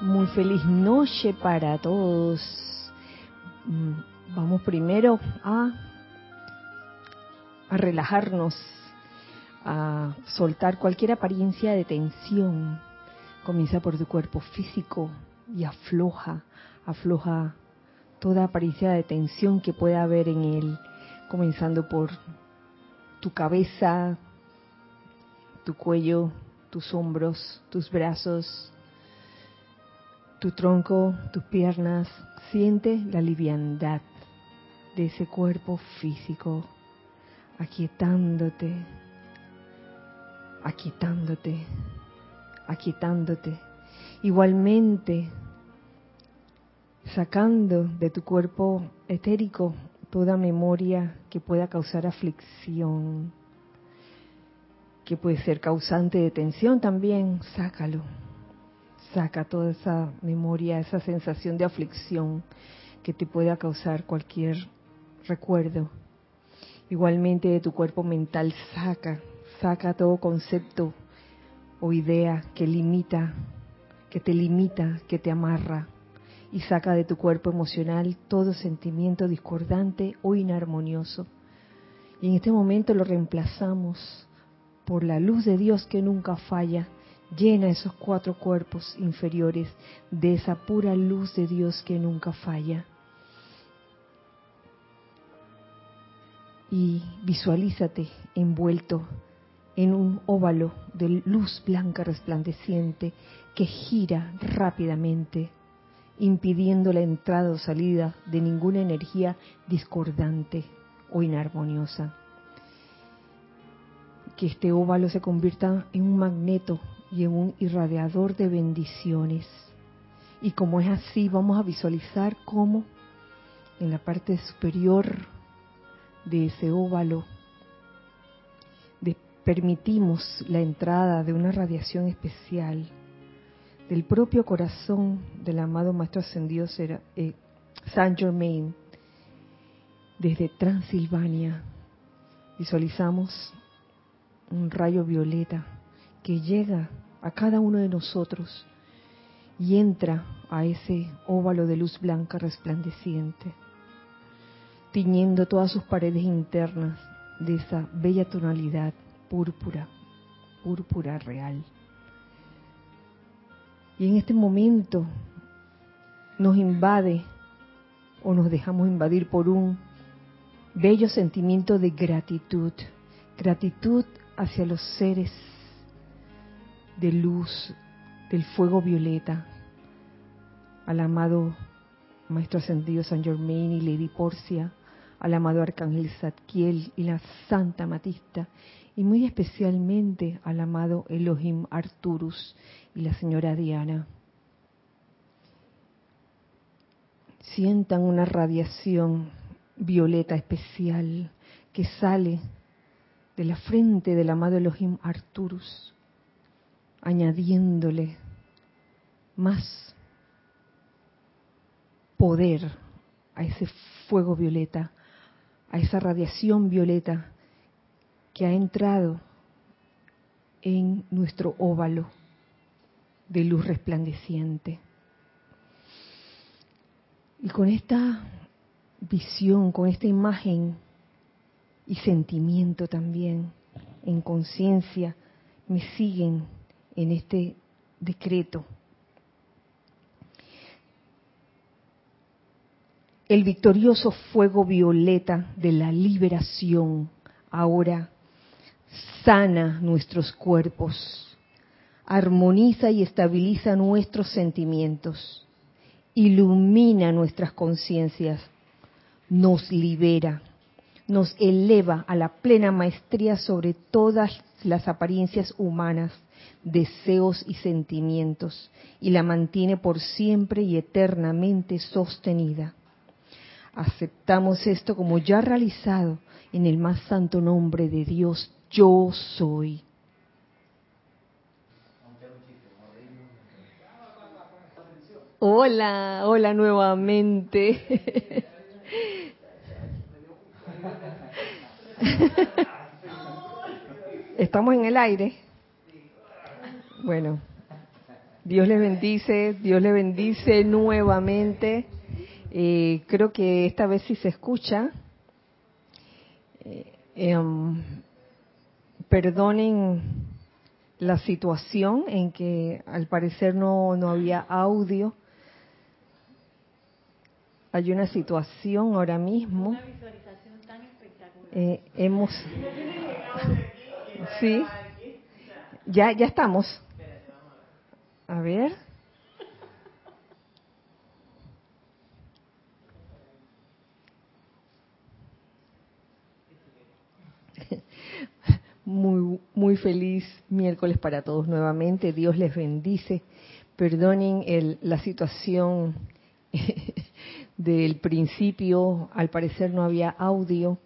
Muy feliz noche para todos. Mm, vamos primero a, a relajarnos, a soltar cualquier apariencia de tensión. Comienza por tu cuerpo físico y afloja, afloja toda apariencia de tensión que pueda haber en él, comenzando por tu cabeza, tu cuello, tus hombros, tus brazos, tu tronco, tus piernas, siente la liviandad de ese cuerpo físico, aquietándote, aquietándote, aquietándote. Igualmente, sacando de tu cuerpo etérico toda memoria que pueda causar aflicción, que puede ser causante de tensión también, sácalo saca toda esa memoria, esa sensación de aflicción que te pueda causar cualquier recuerdo. Igualmente de tu cuerpo mental saca, saca todo concepto o idea que limita, que te limita, que te amarra y saca de tu cuerpo emocional todo sentimiento discordante o inarmonioso. Y en este momento lo reemplazamos por la luz de Dios que nunca falla, Llena esos cuatro cuerpos inferiores de esa pura luz de Dios que nunca falla. Y visualízate envuelto en un óvalo de luz blanca resplandeciente que gira rápidamente, impidiendo la entrada o salida de ninguna energía discordante o inarmoniosa. Que este óvalo se convierta en un magneto y en un irradiador de bendiciones. Y como es así, vamos a visualizar cómo en la parte superior de ese óvalo permitimos la entrada de una radiación especial del propio corazón del amado Maestro Ascendido eh, Saint Germain desde Transilvania. Visualizamos un rayo violeta que llega a cada uno de nosotros y entra a ese óvalo de luz blanca resplandeciente, tiñendo todas sus paredes internas de esa bella tonalidad púrpura, púrpura real. Y en este momento nos invade o nos dejamos invadir por un bello sentimiento de gratitud, gratitud hacia los seres de luz del fuego violeta al amado Maestro Ascendido San Germain y Lady Porcia, al amado Arcángel Zadkiel y la Santa Matista, y muy especialmente al amado Elohim Arturus y la señora Diana. Sientan una radiación violeta especial que sale de la frente del amado Elohim Arturus añadiéndole más poder a ese fuego violeta, a esa radiación violeta que ha entrado en nuestro óvalo de luz resplandeciente. Y con esta visión, con esta imagen y sentimiento también, en conciencia, me siguen en este decreto. El victorioso fuego violeta de la liberación ahora sana nuestros cuerpos, armoniza y estabiliza nuestros sentimientos, ilumina nuestras conciencias, nos libera, nos eleva a la plena maestría sobre todas las apariencias humanas deseos y sentimientos y la mantiene por siempre y eternamente sostenida. Aceptamos esto como ya realizado en el más santo nombre de Dios, yo soy. Hola, hola nuevamente. Estamos en el aire. Bueno, Dios les bendice, Dios les bendice nuevamente. Eh, creo que esta vez sí se escucha. Eh, em, perdonen la situación en que al parecer no, no había audio. Hay una situación ahora mismo. Una visualización tan espectacular. Eh, hemos. sí. Ya, ya estamos. A ver. Muy, muy feliz miércoles para todos nuevamente. Dios les bendice. Perdonen el, la situación del principio. Al parecer no había audio.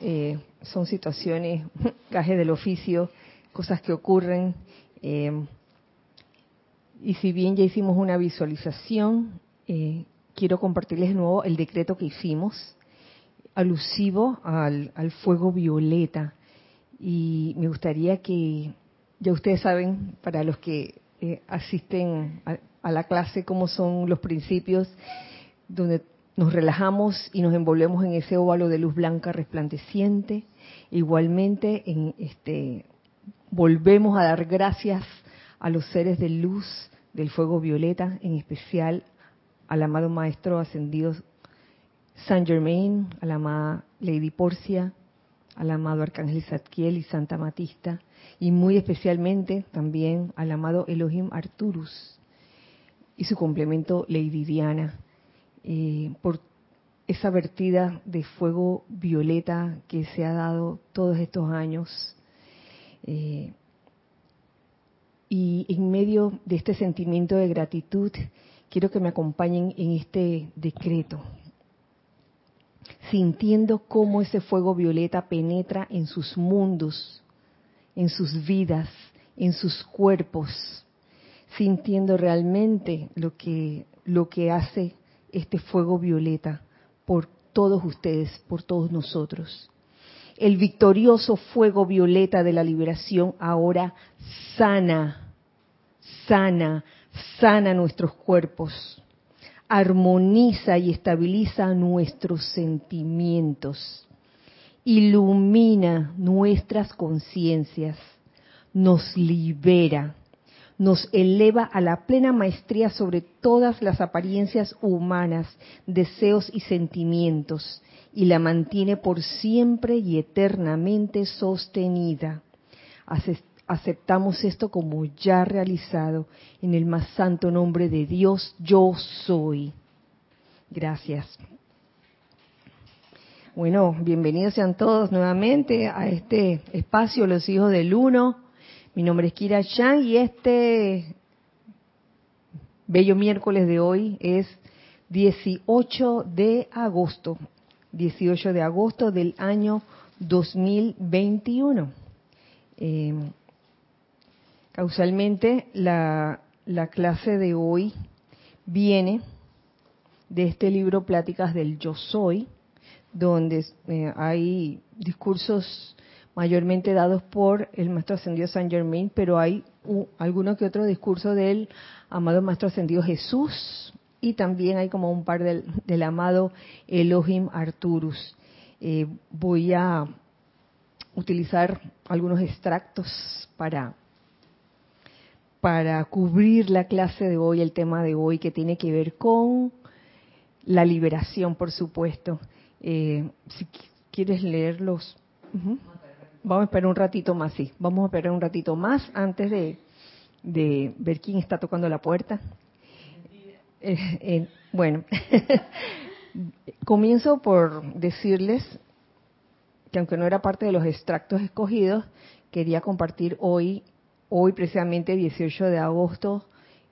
Eh, son situaciones, caje del oficio, cosas que ocurren. Eh, y si bien ya hicimos una visualización, eh, quiero compartirles de nuevo el decreto que hicimos, alusivo al, fuego violeta y me gustaría que, ya ustedes saben, para los que eh, asisten a, la clase, cómo son los principios, donde nos relajamos y nos envolvemos en ese óvalo de luz blanca resplandeciente. Igualmente, en este, volvemos a dar gracias a los seres de luz del fuego violeta, en especial al amado Maestro Ascendido Saint Germain, a la amada Lady Porcia, al amado Arcángel Zadkiel y Santa Matista, y muy especialmente también al amado Elohim Arturus y su complemento Lady Diana, eh, por esa vertida de fuego violeta que se ha dado todos estos años. Eh, y en medio de este sentimiento de gratitud, quiero que me acompañen en este decreto sintiendo cómo ese fuego violeta penetra en sus mundos, en sus vidas, en sus cuerpos, sintiendo realmente lo que lo que hace este fuego violeta por todos ustedes, por todos nosotros. El victorioso fuego violeta de la liberación ahora sana, sana, sana nuestros cuerpos armoniza y estabiliza nuestros sentimientos, ilumina nuestras conciencias, nos libera, nos eleva a la plena maestría sobre todas las apariencias humanas, deseos y sentimientos, y la mantiene por siempre y eternamente sostenida aceptamos esto como ya realizado en el más santo nombre de Dios, yo soy. Gracias. Bueno, bienvenidos sean todos nuevamente a este espacio, los hijos del uno. Mi nombre es Kira Chan y este bello miércoles de hoy es 18 de agosto, 18 de agosto del año 2021. Eh, Causalmente, la, clase de hoy viene de este libro Pláticas del Yo Soy, donde eh, hay discursos mayormente dados por el Maestro Ascendido San Germain, pero hay alguno que otro discurso del amado Maestro Ascendido Jesús y también hay como un par del, amado Elohim Arturus. Eh, voy a utilizar algunos extractos para para cubrir la clase de hoy, el tema de hoy, que tiene que ver con la liberación, por supuesto. Eh, si quieres leerlos, vamos a esperar un ratito más, sí, vamos a esperar un ratito más antes de, ver quién está tocando la puerta. Eh, eh, bueno, comienzo por decirles que aunque no era parte de los extractos escogidos, quería compartir hoy hoy precisamente 18 de agosto,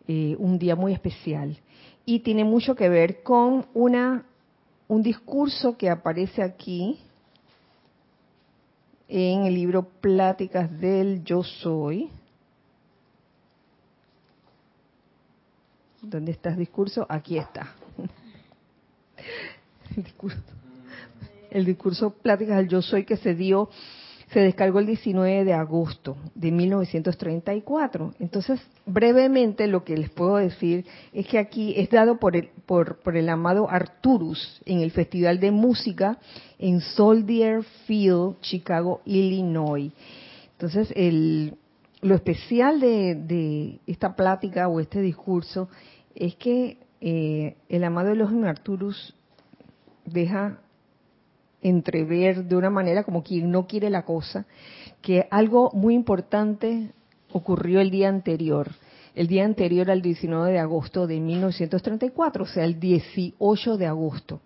eh, un día muy especial. Y tiene mucho que ver con una, un discurso que aparece aquí en el libro Pláticas del Yo Soy. ¿Dónde está el discurso? Aquí está. El el discurso Pláticas del Yo Soy que se dio se descargó el 19 de agosto de 1934. Entonces, brevemente lo que les puedo decir es que aquí es dado por el, por, por el amado Arturus en el Festival de Música en Soldier Field, Chicago, Illinois. Entonces, el, lo especial de, de, esta plática o este discurso es que eh, el amado Elohim Arturus deja entrever de una manera como quien no quiere la cosa, que algo muy importante ocurrió el día anterior, el día anterior al 19 de agosto de 1934, o sea, el 18 de agosto.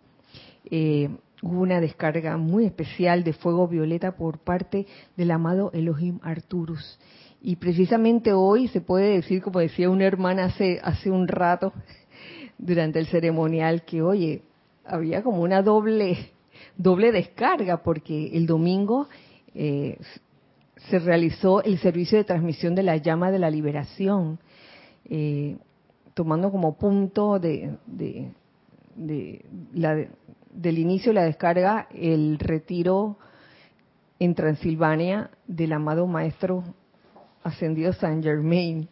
Eh, hubo una descarga muy especial de fuego violeta por parte del amado Elohim Arturus. Y precisamente hoy se puede decir, como decía una hermana hace, hace un rato, durante el ceremonial, que oye, había como una doble doble descarga porque el domingo eh, se realizó el servicio de transmisión de la llama de la liberación, eh, tomando como punto de, la, del inicio de la descarga el retiro en Transilvania del amado maestro ascendido San Germain,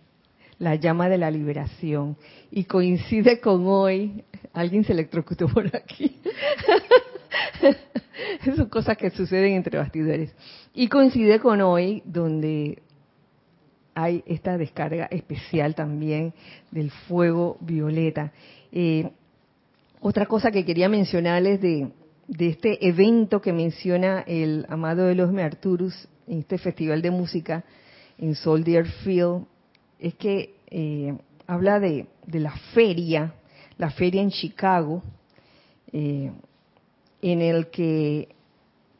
la llama de la liberación. Y coincide con hoy, alguien se electrocutó por aquí. Son cosas que suceden entre bastidores. Y coincide con hoy, donde hay esta descarga especial también del fuego violeta. Eh, otra cosa que quería mencionarles de, de este evento que menciona el amado de los Arturus en este festival de música en Soldier Field es que eh, habla de, de, la feria, la feria en Chicago, eh, en el que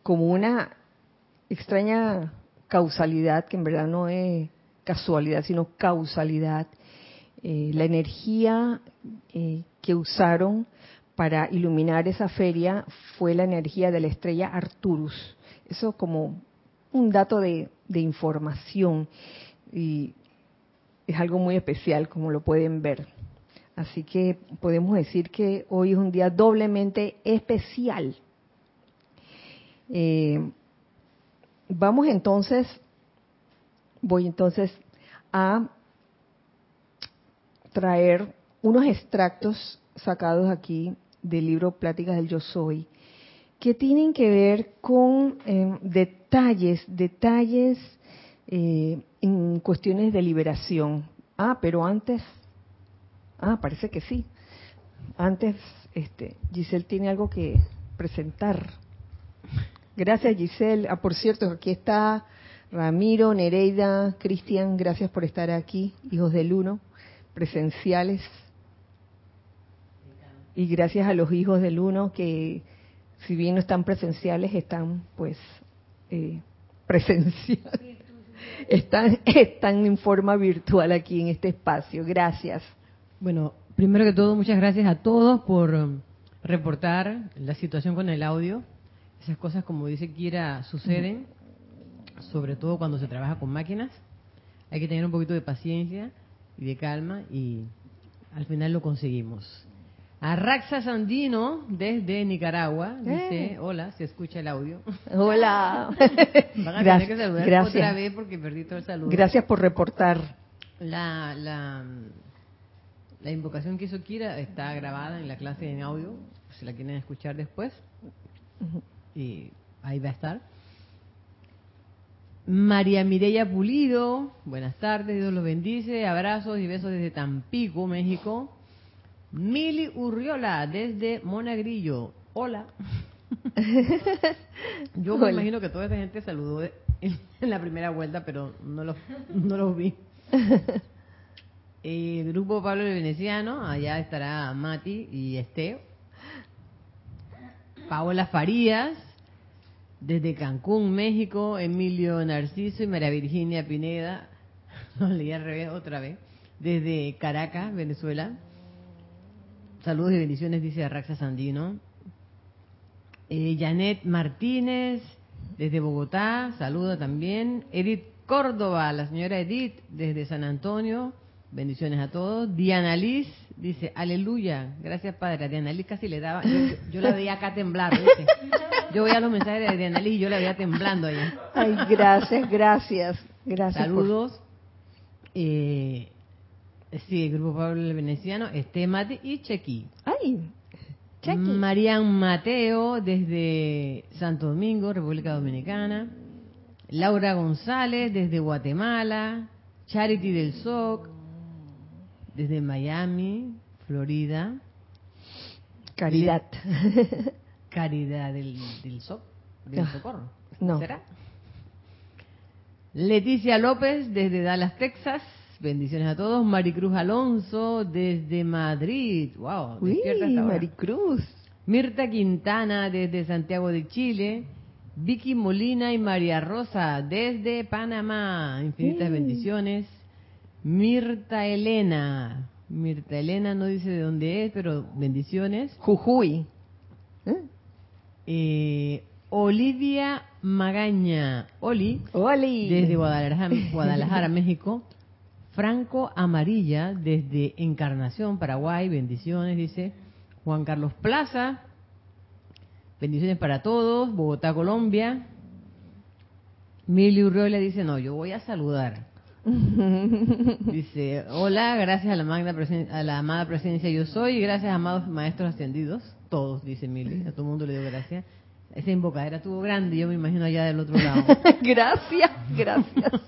como una extraña causalidad, que en verdad no es casualidad, sino causalidad, eh, la energía eh, que usaron para iluminar esa feria fue la energía de la estrella Arturus. Eso como un dato de, de información y es algo muy especial, como lo pueden ver. Así que podemos decir que hoy es un día doblemente especial. Eh, vamos entonces, voy entonces a traer unos extractos sacados aquí del libro Pláticas del Yo Soy, que tienen que ver con em, detalles, detalles eh, en cuestiones de liberación. Ah, pero antes Ah, parece que sí. Antes, este, Giselle tiene algo que presentar. Gracias, Giselle. Ah, por cierto, aquí está Ramiro, Nereida, Cristian, gracias por estar aquí, hijos del uno, presenciales. Y gracias a los hijos del uno que, si bien no están presenciales, están pues eh, presenciales. Están, están en forma virtual aquí en este espacio. Gracias. Bueno, primero que todo, muchas gracias a todos por um, reportar la situación con el audio. Esas cosas, como dice Kira, suceden, sobre todo cuando se trabaja con máquinas. Hay que tener un poquito de paciencia y de calma y al final lo conseguimos. Arraxa Sandino, desde Nicaragua, dice, eh. hola, se escucha el audio. Hola. Van a tener que saludar otra vez porque perdí todo el saludo. Gracias por reportar. La, la, la invocación que hizo Kira está grabada en la clase en audio, si la quieren escuchar después. Y ahí va a estar. María Mireya Pulido, buenas tardes, Dios los bendice, abrazos y besos desde Tampico, México. Mili Urriola, desde Monagrillo, hola. Yo me imagino que toda esa gente saludó en la primera vuelta, pero no los, no los vi. Eh, grupo Pablo el Veneciano, allá estará Mati y Esteo. Paola Farías, desde Cancún, México, Emilio Narciso y María Virginia Pineda, no leí al revés otra vez, desde Caracas, Venezuela. Saludos y bendiciones, dice Arraxa Sandino. Eh, Janet Martínez, desde Bogotá, saluda también. Edith Córdoba, la señora Edith, desde San Antonio. Bendiciones a todos. Diana Liz, dice, aleluya, gracias Padre. Adriana Liz casi le daba, yo, yo la veía acá temblar, ¿viste? Yo veía los mensajes de Adriana Liz y yo la veía temblando allá. Ay, gracias, gracias, gracias. por- Saludos. Eh, sí, el Grupo Pablo Veneciano, Estémate y Chequi. Ay, Chequi. Marian Mateo desde Santo Domingo, República Dominicana. Laura González desde Guatemala. Charity del SOC desde Miami, Florida. Caridad. Caridad del, del SOC, del Ah, Socorro. no. ¿Será? Leticia López desde Dallas, Texas. Bendiciones a todos. Maricruz Alonso desde Madrid. Wow, Uy, hasta. Maricruz. Mirta Quintana desde Santiago de Chile. Vicky Molina y María Rosa desde Panamá. Infinitas bendiciones. Mirta Elena. Mirta Elena no dice de dónde es, pero bendiciones. Jujuy. ¿Eh? Eh, Olivia Magaña. Oli, Oli. desde Guadalajara, Guadalajara, México. Franco Amarilla, desde Encarnación, Paraguay. Bendiciones, dice. Juan Carlos Plaza. Bendiciones para todos. Bogotá, Colombia. Mili Urriola dice, no, yo voy a saludar. Dice, hola, gracias a la, magna presen- a la amada presencia yo soy y gracias amados maestros ascendidos. Todos, dice Mili, a todo el mundo le dio gracias. Esa invocadera estuvo grande, yo me imagino allá del otro lado. gracias, gracias.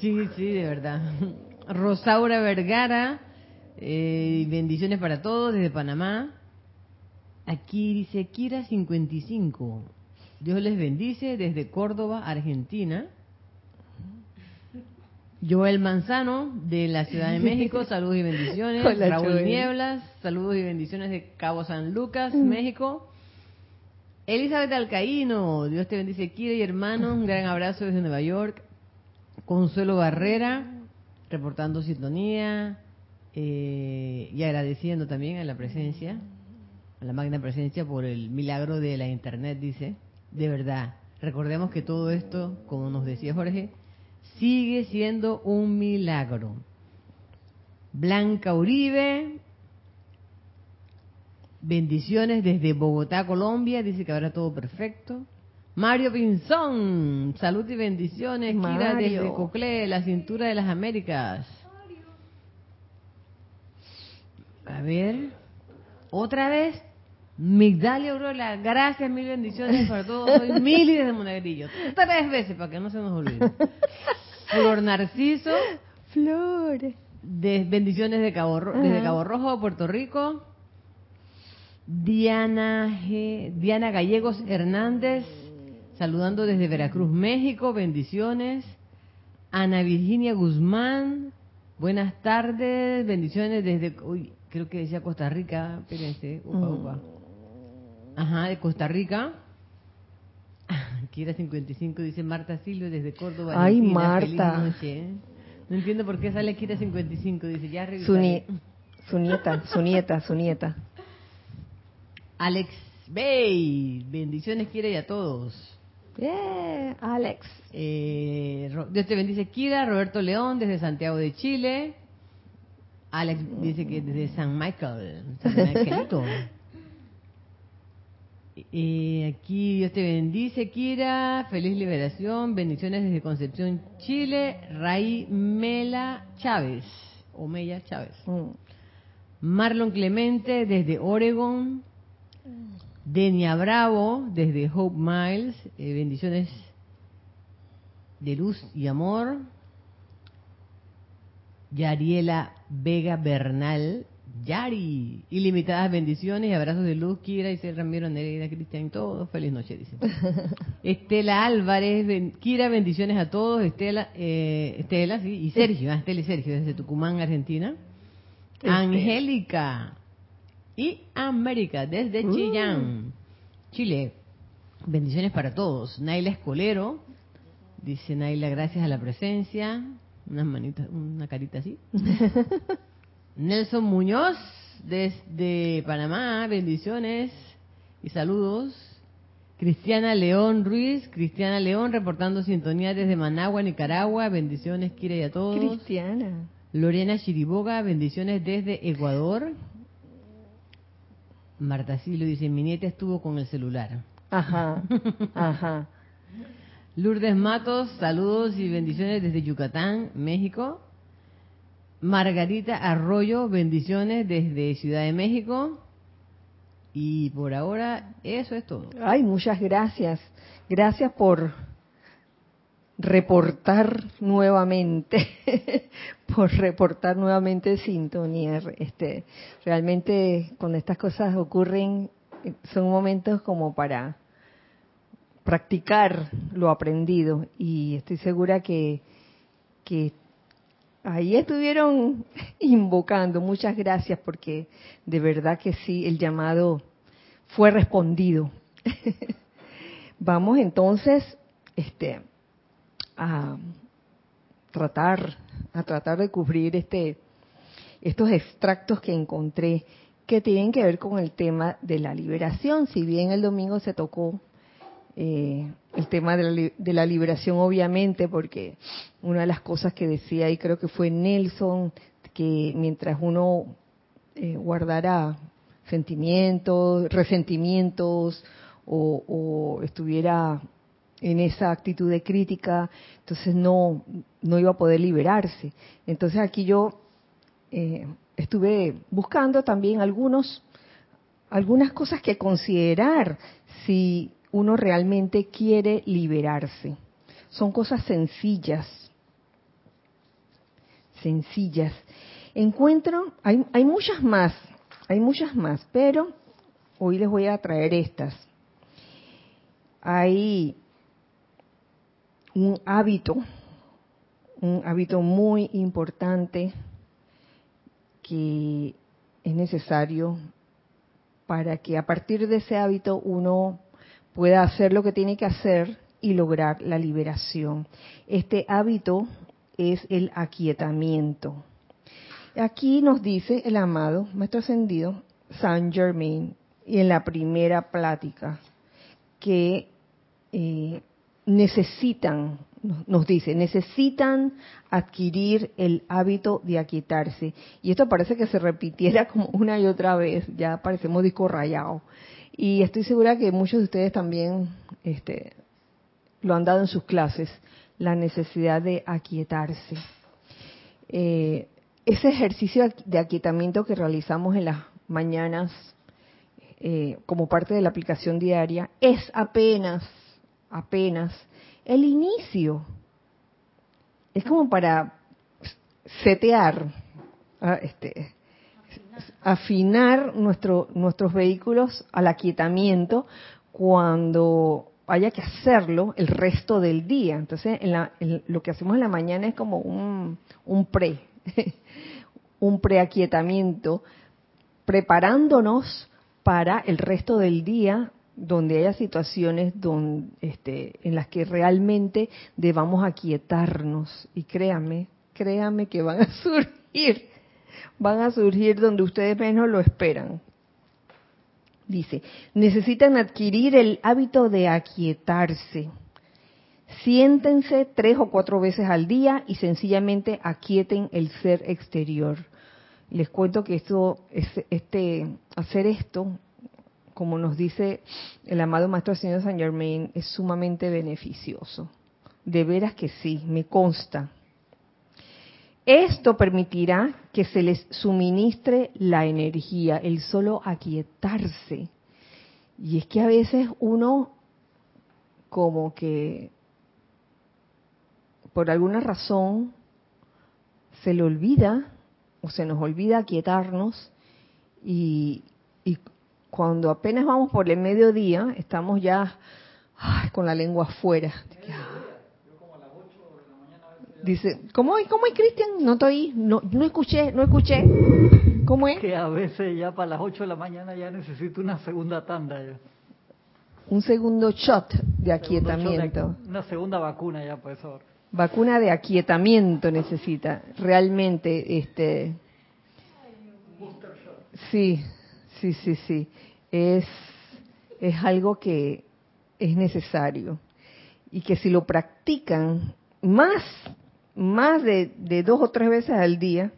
Sí, sí, de verdad. Rosaura Vergara, eh, bendiciones para todos desde Panamá. Aquí dice Kira 55. Dios les bendice desde Córdoba, Argentina. Joel Manzano de la Ciudad de México, saludos y bendiciones. Hola, Raúl Joel. Nieblas, saludos y bendiciones de Cabo San Lucas, México. Elizabeth Alcaíno, Dios te bendice, Kira y hermanos, un gran abrazo desde Nueva York. Consuelo Barrera, reportando sintonía eh, y agradeciendo también a la presencia, a la magna presencia por el milagro de la internet, dice. De verdad, recordemos que todo esto, como nos decía Jorge, sigue siendo un milagro. Blanca Uribe, bendiciones desde Bogotá, Colombia, dice que habrá todo perfecto. Mario Pinzón, salud y bendiciones, Kira Mario. desde Coclé, la cintura de las Américas. A ver, otra vez, Migdalia Aurora, gracias, mil bendiciones para todos. Soy Mili desde Monegrillo. Tres veces para que no se nos olvide. Flor Narciso, Flores. de bendiciones de Cabo, desde. Cabo Rojo, Puerto Rico. Diana G- Diana Gallegos Hernández, saludando desde Veracruz, México, bendiciones. Ana Virginia Guzmán, buenas tardes, bendiciones desde, uy, creo que decía Costa Rica, espérense, upa, Mm. upa. Ajá, de Costa Rica. Kira 55 dice Marta Silvio desde Córdoba. Ay, Argentina. Feliz Marta. noche. No entiendo por qué sale Kira 55, dice ya Su, su nieta, su nieta, su nieta. Alex Bay, bendiciones Kira y a todos. Yeah, Alex. Eh, Dios te bendice Kira, Roberto León desde Santiago de Chile. Alex dice que desde San Michael, San Michaelito. Eh, aquí Dios te bendice, Kira. Feliz liberación. Bendiciones desde Concepción, Chile. Ray Mela Chávez. O Mella Chávez. Mm. Marlon Clemente desde Oregon. Denia Bravo desde Hope Miles. Eh, bendiciones de luz y amor. Yariela Vega Bernal. Yari. Ilimitadas bendiciones y abrazos de luz. Kira, Isel Ramiro, Nereida, Cristian, todos. Feliz noche, dice. Estela Álvarez. ben- Kira, bendiciones a todos. Estela, eh, Estela, sí. Y Sergio. ah, Estela y Sergio desde Tucumán, Argentina. Estela. Angélica. Y América desde Uh. Chillán, Chile. Bendiciones para todos. Naila Escolero. Dice Naila, gracias a la presencia. Unas manitas, una carita así. Nelson Muñoz, desde Panamá, bendiciones y saludos. Cristiana León Ruiz, Cristiana León reportando sintonía desde Managua, Nicaragua, bendiciones, Kira y a todos. Cristiana. Lorena Chiriboga, bendiciones desde Ecuador. Marta Silo dice, mi nieta estuvo con el celular. Ajá, ajá. Lourdes Matos, saludos y bendiciones desde Yucatán, México. Margarita Arroyo, bendiciones desde Ciudad de México. Y por ahora eso es todo. Ay, muchas gracias. Gracias por reportar nuevamente, por reportar nuevamente sintonía. Este, realmente cuando estas cosas ocurren son momentos como para practicar lo aprendido y estoy segura que, que ahí estuvieron invocando. Muchas gracias porque de verdad que sí, el llamado fue respondido. Vamos entonces este, a tratar, a tratar de cubrir este, estos extractos que encontré que tienen que ver con el tema de la liberación. Si bien el domingo se tocó eh, el tema de la, liberación, obviamente, porque una de las cosas que decía, y creo que fue Nelson, que mientras uno eh, guardara sentimientos, resentimientos o, estuviera en esa actitud de crítica, entonces no, no iba a poder liberarse. Entonces aquí yo eh, estuve buscando también algunos, algunas cosas que considerar si uno realmente quiere liberarse. Son cosas sencillas, sencillas. Encuentro, hay, hay muchas más, hay muchas más, pero hoy les voy a traer estas. Hay un hábito, un hábito muy importante que es necesario para que a partir de ese hábito uno pueda hacer lo que tiene que hacer y lograr la liberación. Este hábito es el aquietamiento. Aquí nos dice el amado Maestro Ascendido Saint Germain y en la primera plática que eh, necesitan nos dice, necesitan adquirir el hábito de aquietarse. Y esto parece que se repitiera como una y otra vez, ya parecemos disco rayado. Y estoy segura que muchos de ustedes también este, lo han dado en sus clases, la necesidad de aquietarse. Eh, ese ejercicio de aquietamiento que realizamos en las mañanas eh, como parte de la aplicación diaria es apenas, apenas el inicio. Es como para setear, ah, este, afinar nuestro, nuestros vehículos al aquietamiento cuando haya que hacerlo el resto del día. Entonces, en lo que hacemos en la mañana es como un, un pre, un preaquietamiento, preparándonos para el resto del día donde haya situaciones este, en las que realmente debamos aquietarnos. Y créame, créame que van a surgir, van a surgir donde ustedes menos lo esperan. Dice, necesitan adquirir el hábito de aquietarse. Siéntense tres o cuatro veces al día y sencillamente aquieten el ser exterior. Les cuento que esto, este, hacer esto como nos dice el amado Maestro Señor Saint Germain, es sumamente beneficioso. De veras que sí, me consta. Esto permitirá que se les suministre la energía, el solo aquietarse. Y es que a veces uno como que por alguna razón se le olvida o se nos olvida aquietarnos y, cuando apenas vamos por el mediodía, estamos ya con la lengua afuera. Dice, ¿cómo es, cómo es Cristian? No estoy, no, no escuché, no escuché. ¿Cómo es? Que a veces ya para las 8 de la mañana ya necesito una segunda tanda. Un segundo shot de aquietamiento. una segunda vacuna ya, por eso. Vacuna de aquietamiento necesita, realmente, este. Sí, sí, sí, sí es, es algo que es necesario y que si lo practican más, más de, dos o tres veces al día,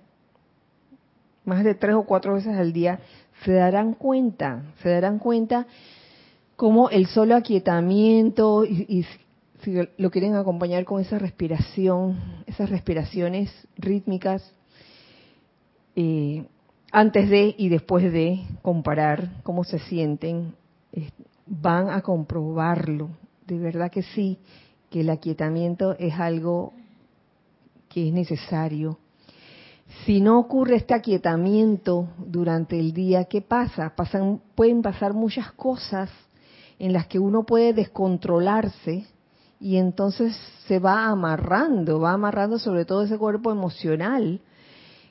más de tres o cuatro veces al día, se darán cuenta, se darán cuenta cómo el solo aquietamiento y, si lo quieren acompañar con esa respiración, esas respiraciones rítmicas, eh, antes de y después de comparar cómo se sienten, eh, van a comprobarlo. De verdad que sí, que el aquietamiento es algo que es necesario. Si no ocurre este aquietamiento durante el día, ¿qué pasa? Pasan, pueden pasar muchas cosas en las que uno puede descontrolarse y entonces se va amarrando, va amarrando sobre todo ese cuerpo emocional,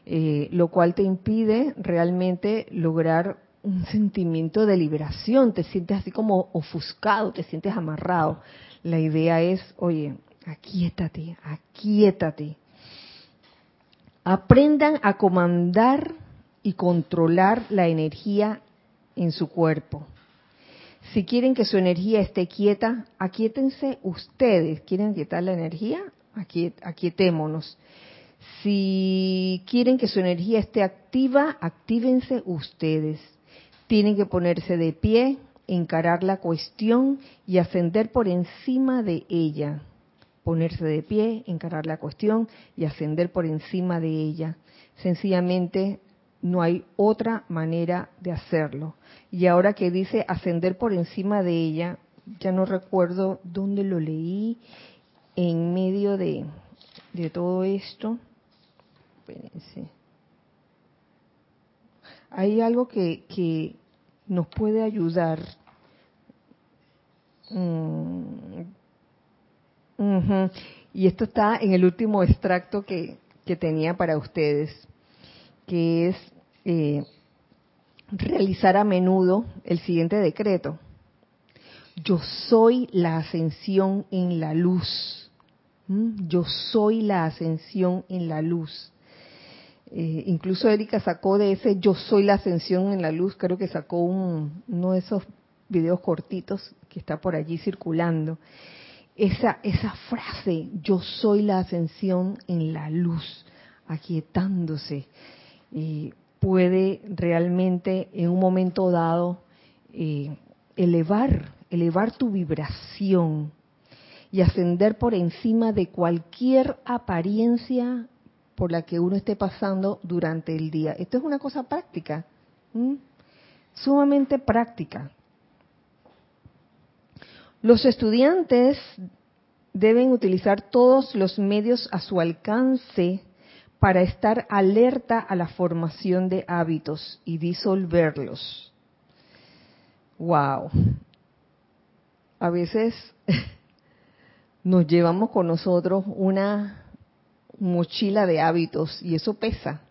eh, lo cual te impide realmente lograr un sentimiento de liberación, te sientes así como ofuscado, te sientes amarrado. La idea es, oye, aquíétate, aquíétate. Aprendan a comandar y controlar la energía en su cuerpo. Si quieren que su energía esté quieta, aquíétense ustedes. ¿Quieren quietar la energía? aquietémonos. Si quieren que su energía esté activa, actívense ustedes. Tienen que ponerse de pie, encarar la cuestión y ascender por encima de ella. Ponerse de pie, encarar la cuestión y ascender por encima de ella. Sencillamente no hay otra manera de hacerlo. Y ahora que dice ascender por encima de ella, ya no recuerdo dónde lo leí en medio de, de todo esto. Espérense. Hay algo que, que nos puede ayudar. Mm, y esto está en el último extracto que, que tenía para ustedes, que es eh, realizar a menudo el siguiente decreto. Yo soy la ascensión en la luz. ¿Mm? Yo soy la ascensión en la luz. Eh, incluso Erika sacó de ese Yo soy la ascensión en la luz, creo que sacó uno de esos videos cortitos que está por allí circulando. Esa, esa frase, yo soy la ascensión en la luz, aquietándose, eh, puede realmente en un momento dado eh, elevar, elevar tu vibración y ascender por encima de cualquier apariencia por la que uno esté pasando durante el día. Esto es una cosa práctica, sumamente práctica. Los estudiantes deben utilizar todos los medios a su alcance para estar alerta a la formación de hábitos y disolverlos. Wow. A veces nos llevamos con nosotros una mochila de hábitos y eso pesa.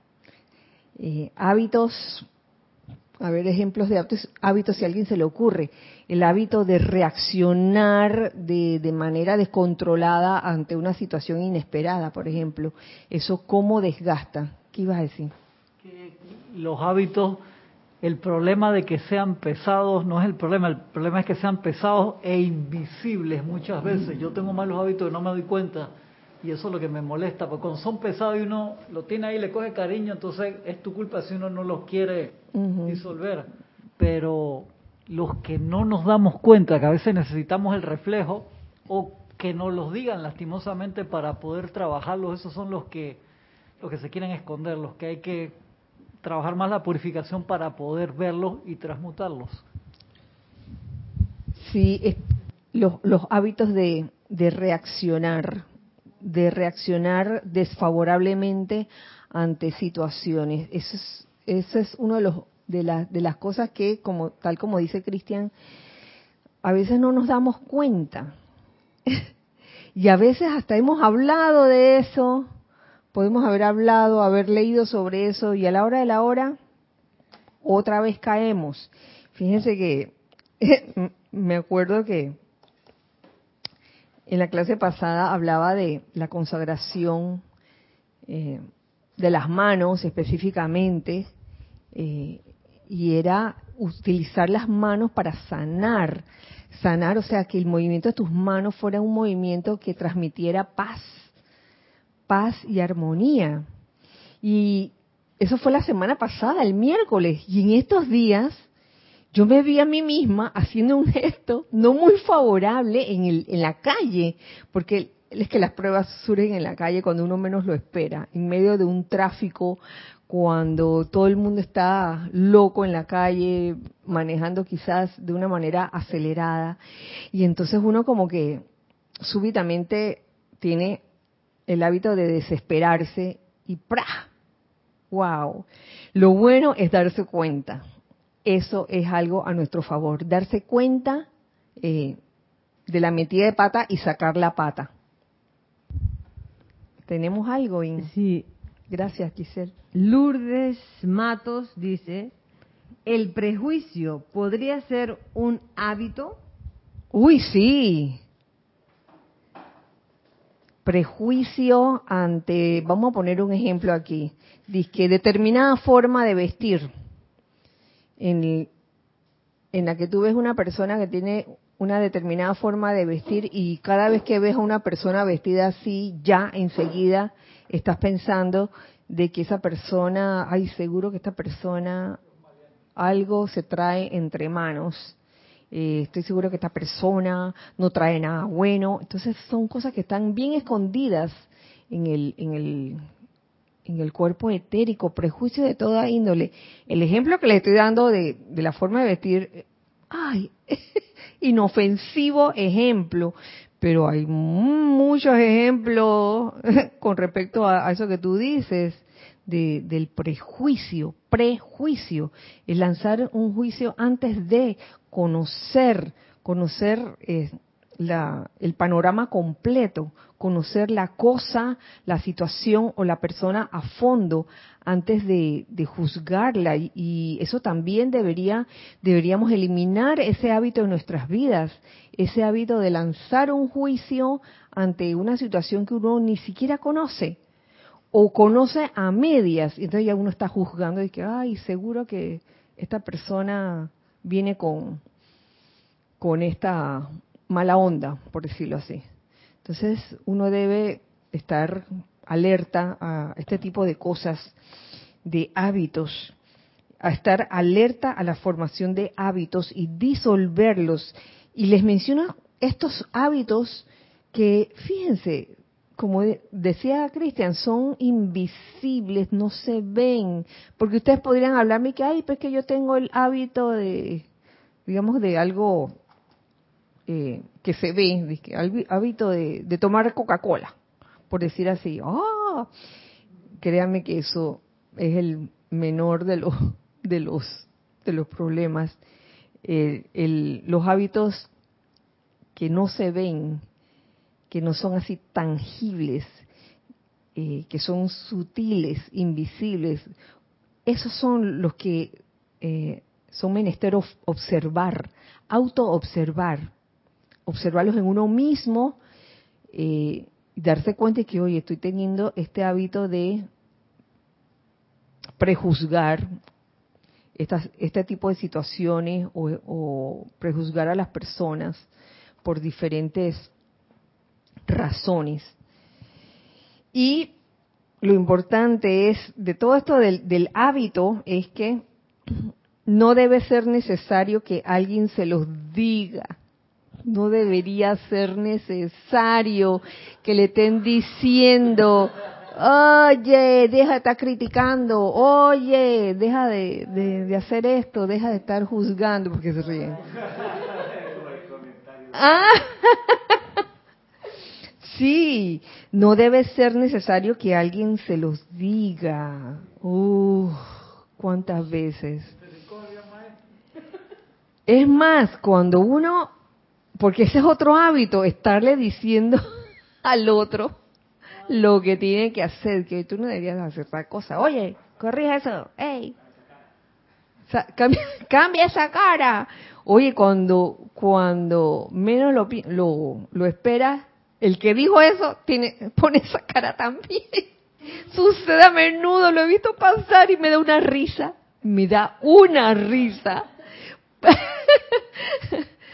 Eh, hábitos a ver ejemplos de hábitos, si a alguien se le ocurre. El hábito de reaccionar de, de, manera descontrolada ante una situación inesperada, por ejemplo. ¿Eso cómo desgasta? ¿Qué ibas a decir? Que los hábitos, el problema de que sean pesados no es el problema, el problema es que sean pesados e invisibles muchas veces. Yo tengo malos hábitos y no me doy cuenta y eso es lo que me molesta, porque cuando son pesados y uno lo tiene ahí, le coge cariño, entonces es tu culpa si uno no los quiere disolver. Pero los que no nos damos cuenta, que a veces necesitamos el reflejo, o que nos los digan lastimosamente para poder trabajarlos, esos son los que, los que se quieren esconder, los que hay que trabajar más la purificación para poder verlos y transmutarlos. Sí, los, los hábitos de, de reaccionar de reaccionar desfavorablemente ante situaciones. Eso es, ese es uno de los de, de las cosas que, como tal como dice Cristian, a veces no nos damos cuenta. y a veces hasta hemos hablado de eso, podemos haber hablado, haber leído sobre eso, y a la hora de la hora, otra vez caemos. Fíjense que me acuerdo que en la clase pasada hablaba de la consagración eh, de las manos específicamente, eh, y era utilizar las manos para sanar, sanar, o sea, que el movimiento de tus manos fuera un movimiento que transmitiera paz, paz y armonía. Y eso fue la semana pasada, el miércoles. Y en estos días yo me vi a mí misma haciendo un gesto no muy favorable en, el, en la calle, porque es que las pruebas surgen en la calle cuando uno menos lo espera, en medio de un tráfico, cuando todo el mundo está loco en la calle, manejando quizás de una manera acelerada, y entonces uno como que súbitamente tiene el hábito de desesperarse y ¡pra! ¡Wow! Lo bueno es darse cuenta. Eso es algo a nuestro favor. Darse cuenta eh, de la metida de pata y sacar la pata. ¿Tenemos algo? Sí. Gracias, Giselle. Lourdes Matos dice, ¿el prejuicio podría ser un hábito? Uy, sí. Prejuicio ante, vamos a poner un ejemplo aquí, dice que determinada forma de vestir, en, en la que tú ves una persona que tiene una determinada forma de vestir y cada vez que ves a una persona vestida así, ya enseguida estás pensando de que esa persona, ay, seguro que esta persona algo se trae entre manos. Eh, estoy seguro que esta persona no trae nada bueno. Entonces son cosas que están bien escondidas en el, en el, en el cuerpo etérico, prejuicios de toda índole. El ejemplo que le estoy dando de, de la forma de vestir, ay, inofensivo ejemplo, pero hay muchos ejemplos con respecto a, eso que tú dices, de, del prejuicio, prejuicio, el lanzar un juicio antes de conocer, conocer eh, la, el panorama completo, conocer la cosa, la situación o la persona a fondo antes de, juzgarla. Y, eso también debería, deberíamos eliminar ese hábito en nuestras vidas, ese hábito de lanzar un juicio ante una situación que uno ni siquiera conoce o conoce a medias. Y entonces ya uno está juzgando y que, ay, seguro que esta persona viene con, con esta mala onda, por decirlo así. Entonces uno debe estar alerta a este tipo de cosas, de hábitos, a estar alerta a la formación de hábitos y disolverlos. Y les menciono estos hábitos que, fíjense, como decía Cristian, son invisibles, no se ven, porque ustedes podrían hablarme que, ay, pues que yo tengo el hábito de, digamos, de algo eh, que se ve, hábito de, tomar Coca-Cola, por decir así. ¡Ah! Créanme que eso es el menor de los de los de los problemas. Eh, los hábitos que no se ven, que no son así tangibles, eh, que son sutiles, invisibles, esos son los que son menester observar, auto-observar observarlos en uno mismo eh, y darse cuenta de que, oye, estoy teniendo este hábito de prejuzgar este tipo de situaciones o, prejuzgar a las personas por diferentes razones. Y lo importante es, de todo esto del, del, hábito, es que no debe ser necesario que alguien se los diga no debería ser necesario que le estén diciendo, oye, deja de estar criticando, oye, deja de, hacer esto, deja de estar juzgando, porque se ríen. Ah, sí, no debe ser necesario que alguien se los diga. Uh, ¿cuántas veces? Es más, cuando uno porque ese es otro hábito, estarle diciendo al otro lo que tiene que hacer, que tú no deberías hacer tal cosa. Oye, corrija eso, hey, cambia, esa cara. Oye, cuando cuando menos lo, lo, lo esperas, el que dijo eso pone esa cara también. Sucede a menudo, lo he visto pasar y me da una risa. Me da una risa.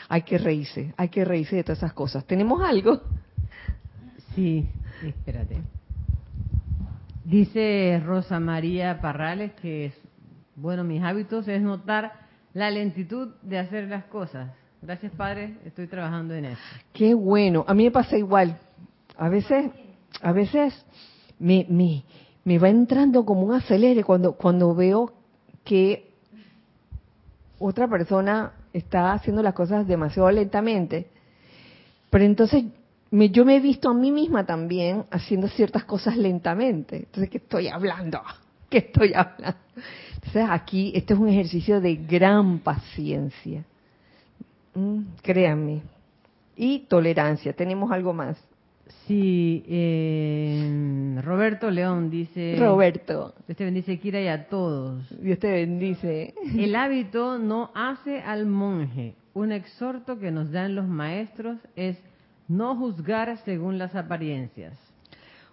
Hay que reírse, hay que reírse de todas esas cosas. ¿Tenemos algo? Sí, espérate. Dice Rosa María Parrales que, bueno, mis hábitos es notar la lentitud de hacer las cosas. Gracias, Padre, estoy trabajando en eso. Qué bueno. A mí me pasa igual. A veces, a veces me, me, me va entrando como un acelere cuando, cuando veo que otra persona está haciendo las cosas demasiado lentamente. Pero entonces me, yo me he visto a mí misma también haciendo ciertas cosas lentamente. Entonces, ¿qué estoy hablando? ¿Qué estoy hablando? Entonces, aquí, este es un ejercicio de gran paciencia. Mm, créanme. Y tolerancia. Tenemos algo más. Sí, eh, Roberto León dice... Roberto. Dios te bendice, Kira, y a todos. Dios te bendice. El hábito no hace al monje. Un exhorto que nos dan los maestros es no juzgar según las apariencias.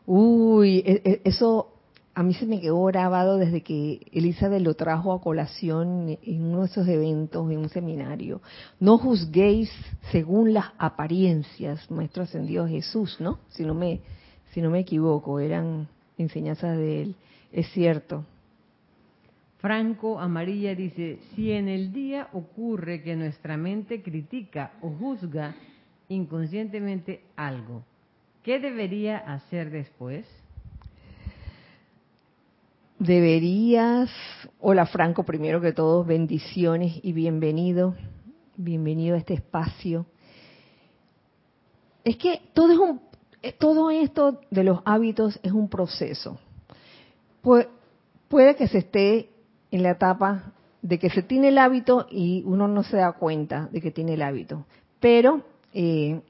Uy, e, e, eso a mí se me quedó grabado desde que Elizabeth lo trajo a colación en uno de esos eventos, en un seminario. No juzguéis según las apariencias, Maestro Ascendido Jesús, ¿no? Si no me, si no me equivoco, eran enseñanzas de él. Es cierto. Franco Amarilla dice, si en el día ocurre que nuestra mente critica o juzga inconscientemente algo, ¿qué debería hacer después? Deberías, hola Franco, primero que todo, bendiciones y bienvenido, bienvenido a este espacio. Es que todo es un, todo esto de los hábitos es un proceso. puede que se esté en la etapa de que se tiene el hábito y uno no se da cuenta de que tiene el hábito. Pero eh,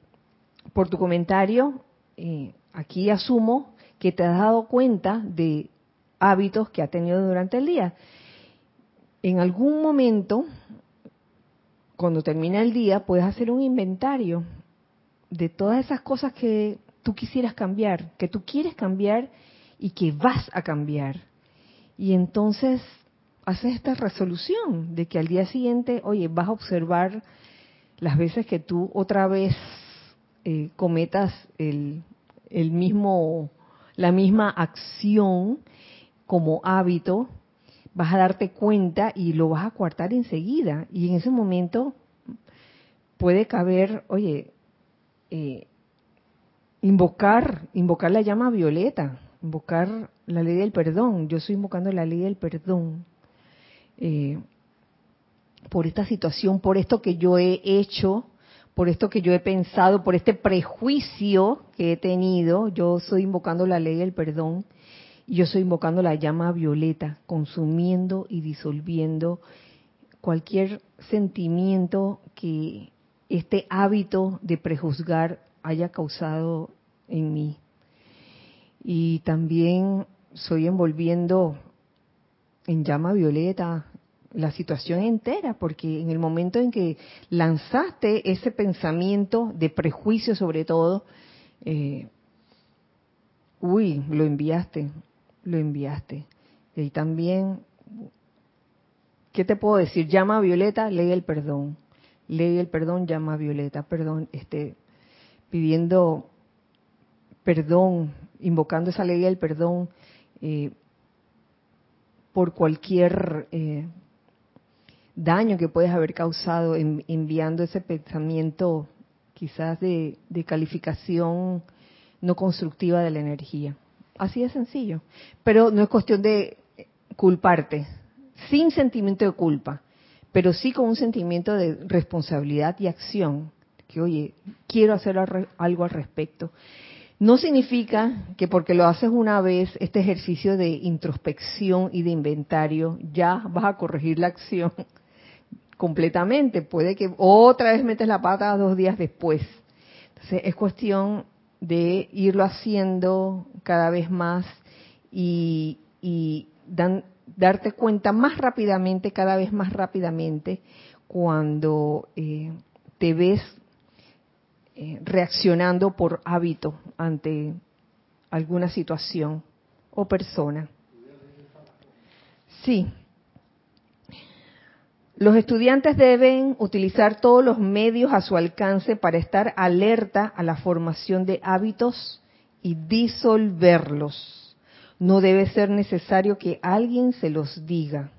por tu comentario, eh, aquí asumo que te has dado cuenta de hábitos que ha tenido durante el día. En algún momento, cuando termina el día, puedes hacer un inventario de todas esas cosas que tú quisieras cambiar, que tú quieres cambiar y que vas a cambiar. Y entonces haces esta resolución de que al día siguiente, oye, vas a observar las veces que tú otra vez eh, cometas el, el mismo, la misma acción como hábito, vas a darte cuenta y lo vas a coartar enseguida. Y en ese momento puede caber, oye, eh, invocar, invocar la llama violeta, invocar la ley del perdón. Yo estoy invocando la ley del perdón. Eh, por esta situación, por esto que yo he hecho, por esto que yo he pensado, por este prejuicio que he tenido, yo estoy invocando la ley del perdón yo estoy invocando la llama violeta, consumiendo y disolviendo cualquier sentimiento que este hábito de prejuzgar haya causado en mí. Y también estoy envolviendo en llama violeta la situación entera, porque en el momento en que lanzaste ese pensamiento de prejuicio sobre todo, eh, uy, lo enviaste, lo enviaste. Y también, ¿qué te puedo decir? Llama a Violeta, lee el perdón. Lee el perdón, llama a Violeta, perdón, este, pidiendo perdón, invocando esa ley del perdón eh, por cualquier eh, daño que puedes haber causado enviando ese pensamiento quizás de calificación no constructiva de la energía. Así de sencillo. Pero no es cuestión de culparte, sin sentimiento de culpa, pero sí con un sentimiento de responsabilidad y acción, que oye, quiero hacer algo al respecto. No significa que porque lo haces una vez, este ejercicio de introspección y de inventario, ya vas a corregir la acción completamente. Puede que otra vez metes la pata dos días después. Entonces es cuestión de irlo haciendo cada vez más y, darte cuenta más rápidamente, cada vez más rápidamente, cuando eh, te ves eh, reaccionando por hábito ante alguna situación o persona. Sí. Los estudiantes deben utilizar todos los medios a su alcance para estar alerta a la formación de hábitos y disolverlos. No debe ser necesario que alguien se los diga.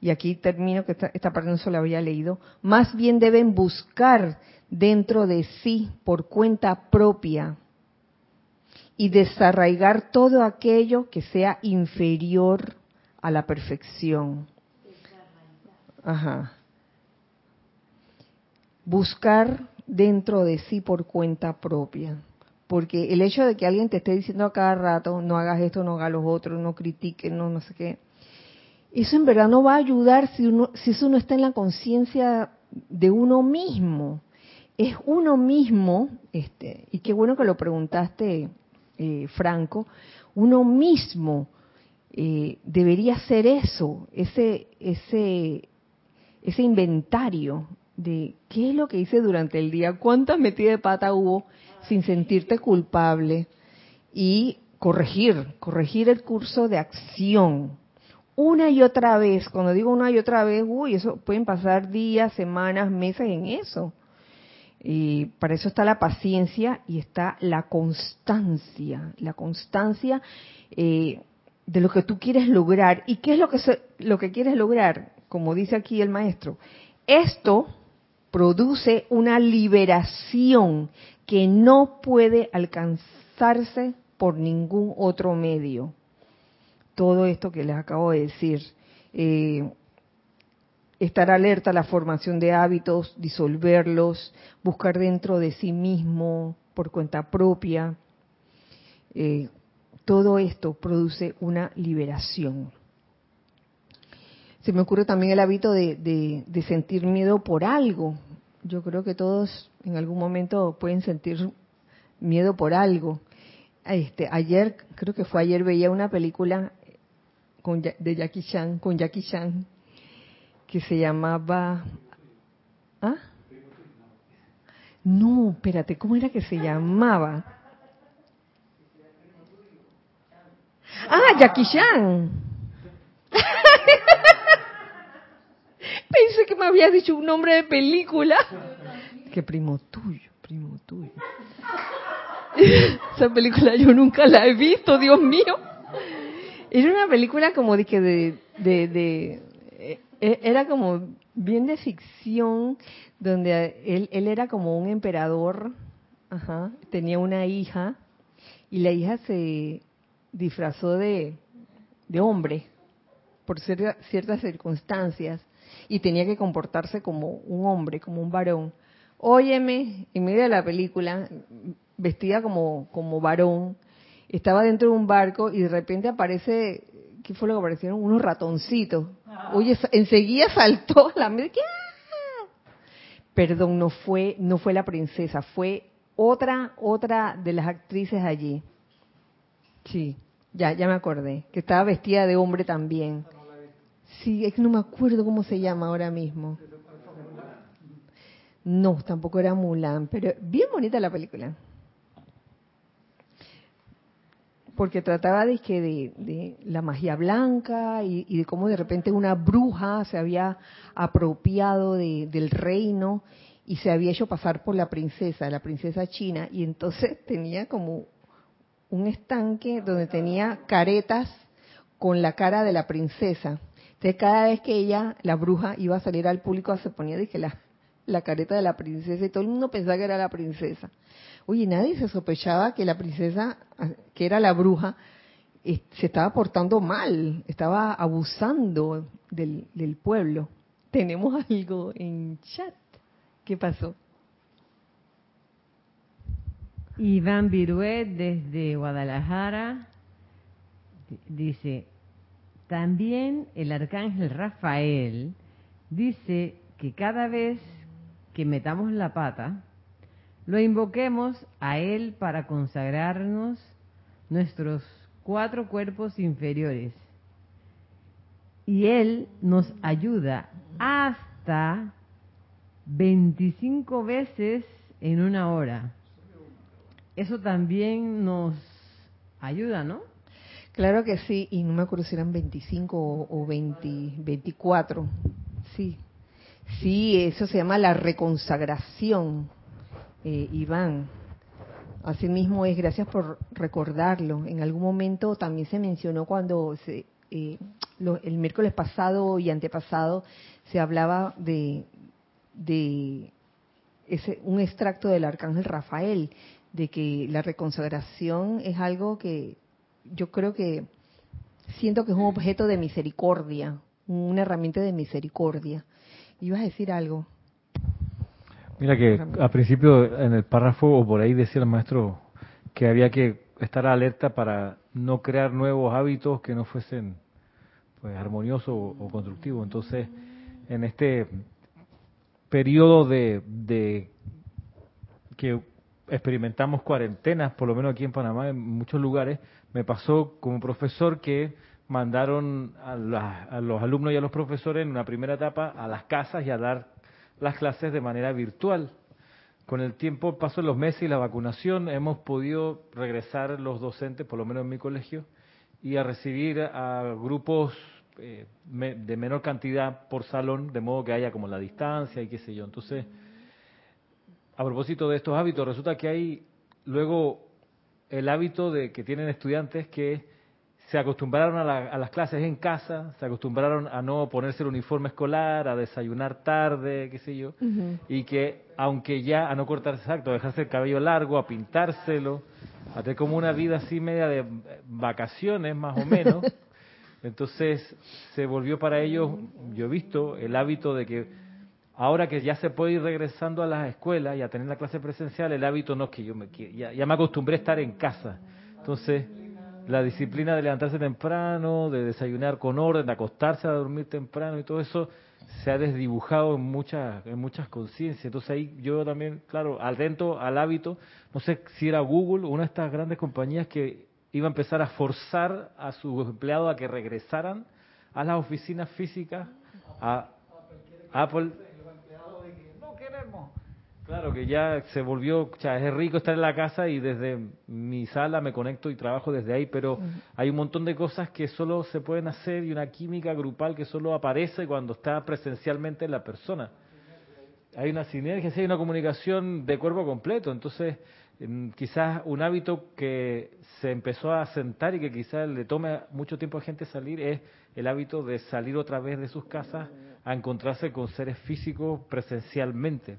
Y aquí termino, que esta, parte no se la había leído. Más bien deben buscar dentro de sí por cuenta propia y desarraigar todo aquello que sea inferior a la perfección. Ajá. Buscar dentro de sí por cuenta propia. Porque el hecho de que alguien te esté diciendo a cada rato, no hagas esto, no hagas los otros, no critiques, no, no sé qué, eso en verdad no va a ayudar si, uno, si eso no está en la conciencia de uno mismo. Es uno mismo, este, y qué bueno que lo preguntaste, eh, Franco, uno mismo eh, debería ser eso, ese, ese, ese inventario de qué es lo que hice durante el día, cuántas metidas de pata hubo sin sentirte culpable y corregir, corregir el curso de acción. Una y otra vez, cuando digo una y otra vez, uy, eso pueden pasar días, semanas, meses en eso. Y para eso está la paciencia y está la constancia. La constancia eh, de lo que tú quieres lograr. ¿Y qué es lo que, lo que quieres lograr? Como dice aquí el maestro, esto produce una liberación que no puede alcanzarse por ningún otro medio. Todo esto que les acabo de decir. Eh, estar alerta a la formación de hábitos, disolverlos, buscar dentro de sí mismo, por cuenta propia, eh, todo esto produce una liberación. Se me ocurre también el hábito de, sentir miedo por algo. Yo creo que todos en algún momento pueden sentir miedo por algo. Este, ayer, creo que fue ayer, veía una película con, de Jackie Chan, con Jackie Chan, que se llamaba... ¿Ah? No, espérate, ¿cómo era que se llamaba? Ah, Jackie Chan. Pensé que me había dicho un nombre de película. Que primo tuyo, primo tuyo. Esa película yo nunca la he visto, Dios mío. Era una película como de que de, de, de eh, era como bien de ficción, donde él, él era como un emperador, ajá, tenía una hija, y la hija se, disfrazó de, de hombre por ciertas circunstancias y tenía que comportarse como un hombre, como un varón. Óyeme, en medio de la película, vestida como, como varón, estaba dentro de un barco y de repente aparece, ¿qué fue lo que aparecieron? Unos ratoncitos. Ah. Oye, enseguida saltó la media. Perdón, no fue, no fue la princesa, fue otra, otra de las actrices allí. Sí, ya, ya me acordé, que estaba vestida de hombre también. Sí, es que no me acuerdo cómo se llama ahora mismo. No, tampoco era Mulan, pero bien bonita la película. Porque trataba de, que de, la magia blanca y, de cómo de repente una bruja se había apropiado del reino y se había hecho pasar por la princesa, la princesa china, y entonces tenía como un estanque donde tenía caretas con la cara de la princesa. Entonces cada vez que ella, la bruja, iba a salir al público, se ponía dije, la, la careta de la princesa y todo el mundo pensaba que era la princesa. Oye, nadie se sospechaba que la princesa, que era la bruja, se estaba portando mal, estaba abusando del, del pueblo. Tenemos algo en chat. ¿Qué pasó? Iván Viruet desde Guadalajara dice, también el arcángel Rafael dice que cada vez que metamos la pata, lo invoquemos a él para consagrarnos nuestros cuatro cuerpos inferiores. Y él nos ayuda hasta 25 veces en una hora eso también nos ayuda, ¿no? Claro que sí, y no me acuerdo si eran 25 o 20, 24. Sí, sí, eso se llama la reconsagración, eh, Iván. Así mismo es, gracias por recordarlo. En algún momento también se mencionó cuando se, eh, el miércoles pasado y antepasado se hablaba de, de ese, un extracto del arcángel Rafael, de que la reconsagración es algo que yo creo que siento que es un objeto de misericordia, una herramienta de misericordia. ¿Ibas a decir algo? Mira que al principio en el párrafo o por ahí decía el maestro que había que estar alerta para no crear nuevos hábitos que no fuesen pues armoniosos o, constructivos. Entonces, en este periodo de, de que experimentamos cuarentenas, por lo menos aquí en Panamá, en muchos lugares, me pasó como profesor que mandaron a, a, los alumnos y a los profesores en una primera etapa a las casas y a dar las clases de manera virtual. Con el tiempo, paso los meses y la vacunación, hemos podido regresar los docentes, por lo menos en mi colegio, y a recibir a grupos eh, de menor cantidad por salón, de modo que haya como la distancia y qué sé yo. Entonces, a propósito de estos hábitos, resulta que hay luego el hábito de que tienen estudiantes que se acostumbraron a, las clases en casa, se acostumbraron a no ponerse el uniforme escolar, a desayunar tarde, qué sé yo, y que aunque ya a no cortarse exacto, a dejarse el cabello largo, a pintárselo, a tener como una vida así media de vacaciones más o menos, entonces se volvió para ellos, yo he visto el hábito de que ahora que ya se puede ir regresando a las escuelas y a tener la clase presencial, el hábito no es que yo me ya, ya me acostumbré a estar en casa. Entonces, la disciplina de levantarse temprano, de desayunar con orden, de acostarse a dormir temprano y todo eso se ha desdibujado en muchas en muchas conciencias. Entonces ahí yo también, claro, atento al hábito, no sé si era Google, una de estas grandes compañías que iba a empezar a forzar a sus empleados a que regresaran a las oficinas físicas, a Apple Claro, que ya se volvió, o sea, es rico estar en la casa y desde mi sala me conecto y trabajo desde ahí, pero hay un montón de cosas que solo se pueden hacer y una química grupal que solo aparece cuando está presencialmente la persona. Hay una sinergia, hay una comunicación de cuerpo completo, entonces quizás un hábito que se empezó a sentar y que quizás le tome mucho tiempo a gente salir es el hábito de salir otra vez de sus casas a encontrarse con seres físicos presencialmente.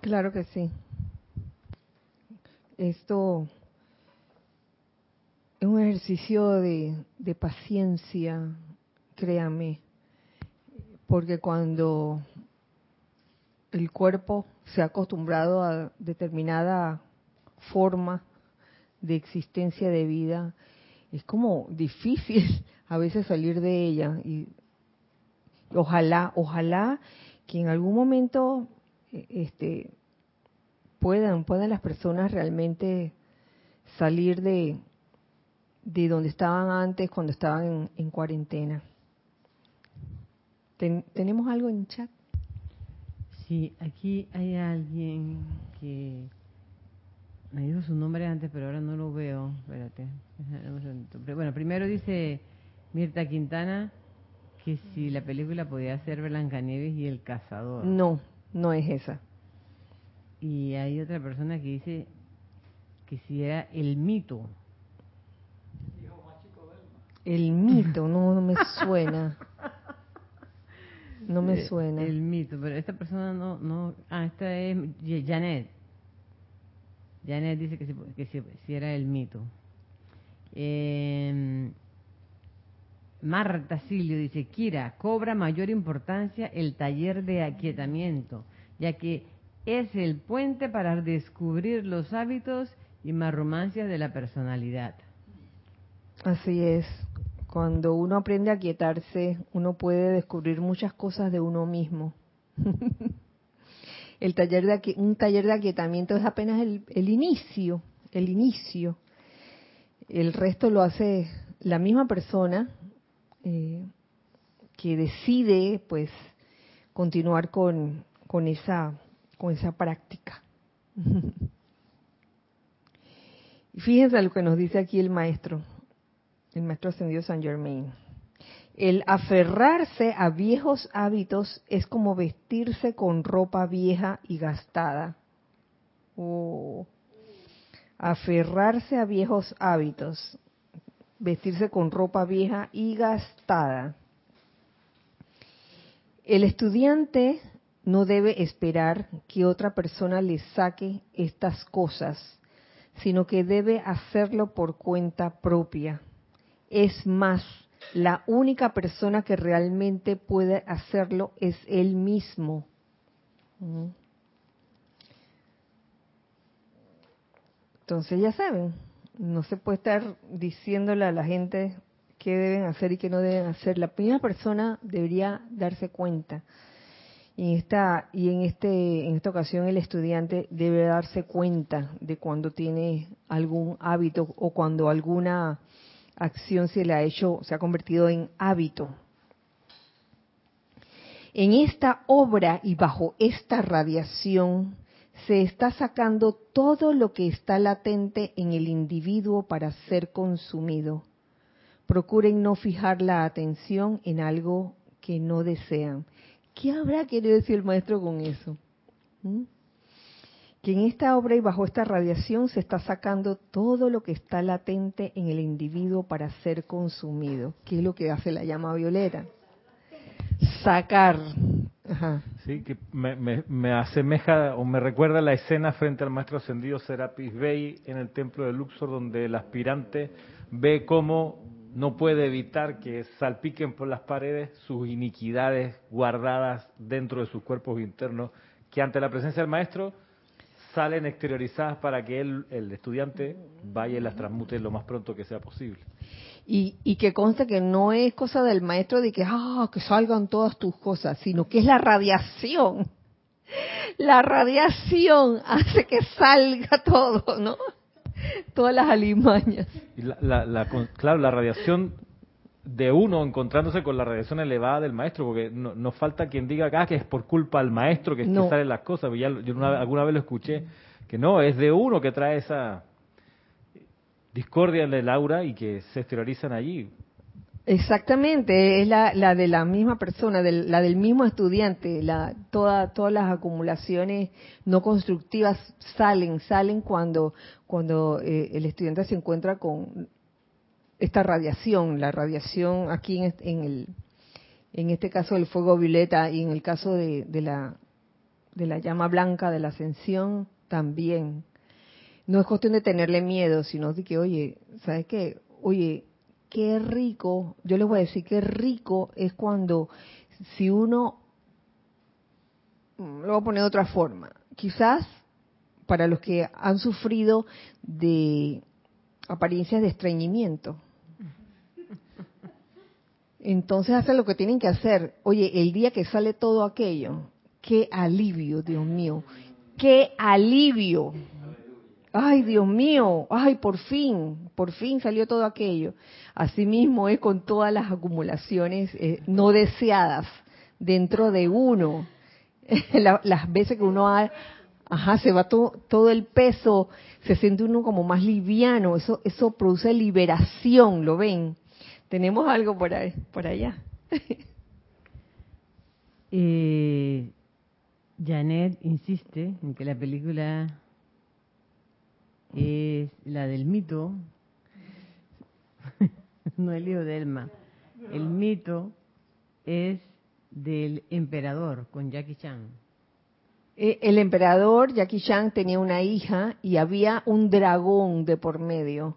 Claro que sí. Esto es un ejercicio de, de paciencia, créame, porque cuando el cuerpo se ha acostumbrado a determinada forma de existencia de vida, es como difícil a veces salir de ella y ojalá, ojalá que en algún momento este, puedan, puedan las personas realmente salir de, de donde estaban antes cuando estaban en, cuarentena. ¿Tenemos algo en chat? Sí, aquí hay alguien que me dijo su nombre antes, pero ahora no lo veo. Espérate. Bueno, primero dice Mirta Quintana que si la película podía ser Blancanieves y el cazador. No, no es esa. Y hay otra persona que dice que si era el mito. El mito, no, me suena. No me eh, suena. El mito, pero esta persona no, no, ah, esta es Janet. Janet dice que si, que si, era el mito. Eh, Marta Silio dice, Kira, cobra mayor importancia el taller de aquietamiento, ya que es el puente para descubrir los hábitos y marromancias de la personalidad. Así es. Cuando uno aprende a aquietarse, uno puede descubrir muchas cosas de uno mismo. el taller de un taller de aquietamiento es apenas el inicio, el inicio. El resto lo hace la misma persona eh, que decide pues continuar con, con esa con esa práctica. y fíjense lo que nos dice aquí el maestro, el maestro ascendido San Germain. El aferrarse a viejos hábitos es como vestirse con ropa vieja y gastada. Oh. Aferrarse a viejos hábitos, vestirse con ropa vieja y gastada. El estudiante no debe esperar que otra persona le saque estas cosas, sino que debe hacerlo por cuenta propia. Es más, la única persona que realmente puede hacerlo es él mismo. Entonces ya saben, no se puede estar diciéndole a la gente qué deben hacer y qué no deben hacer. La primera persona debería darse cuenta. Y en esta, y en, este, en esta ocasión el estudiante debe darse cuenta de cuando tiene algún hábito o cuando alguna acción se le ha hecho, se ha convertido en hábito. En esta obra y bajo esta radiación se está sacando todo lo que está latente en el individuo para ser consumido. Procuren no fijar la atención en algo que no desean. ¿Qué habrá querido decir el maestro con eso? ¿Mm? Que en esta obra y bajo esta radiación se está sacando todo lo que está latente en el individuo para ser consumido. ¿Qué es lo que hace la llama violeta? Sacar. Sí, que me, asemeja o me recuerda la escena frente al maestro ascendido Serapis Bey en el templo de Luxor, donde el aspirante ve cómo no puede evitar que salpiquen por las paredes sus iniquidades guardadas dentro de sus cuerpos internos, que ante la presencia del maestro salen exteriorizadas para que él, el estudiante vaya y las transmute lo más pronto que sea posible. Y, y que conste que no es cosa del maestro de que, ah, que salgan todas tus cosas, sino que es la radiación. La radiación hace que salga todo, ¿no? todas las alimañas. Y la, claro, la radiación de uno encontrándose con la radiación elevada del maestro, porque no, falta quien diga acá que es por culpa del maestro que, salen las cosas. Ya, yo alguna vez lo escuché, que no, es de uno que trae esa discordia en el aura y que se exteriorizan allí. Exactamente, es la, la de la misma persona, la del mismo estudiante. La, toda, todas las acumulaciones no constructivas salen, salen cuando, cuando eh, el estudiante se encuentra con esta radiación, la radiación aquí en, en, el, en este caso el fuego violeta y en el caso de, de, la, de la llama blanca de la ascensión también. No es cuestión de tenerle miedo, sino de que, oye, ¿sabes qué? Oye, qué rico, yo les voy a decir qué rico es cuando si uno, lo voy a poner de otra forma, quizás para los que han sufrido de apariencias de estreñimiento. Entonces hacen lo que tienen que hacer. Oye, el día que sale todo aquello, qué alivio, Dios mío, qué alivio. Ay, Dios mío, ay, por fin, por fin salió todo aquello. Asimismo es con todas las acumulaciones eh, no deseadas dentro de uno. las veces que uno ha, ajá, se va todo, todo el peso, se siente uno como más liviano, eso, eso produce liberación, ¿lo ven? Tenemos algo por, ahí, por allá. eh, Janet insiste en que la película es la del mito no el lío de Elma. El mito es del emperador con Jackie Chan. Eh, el emperador Jackie Chan tenía una hija y había un dragón de por medio.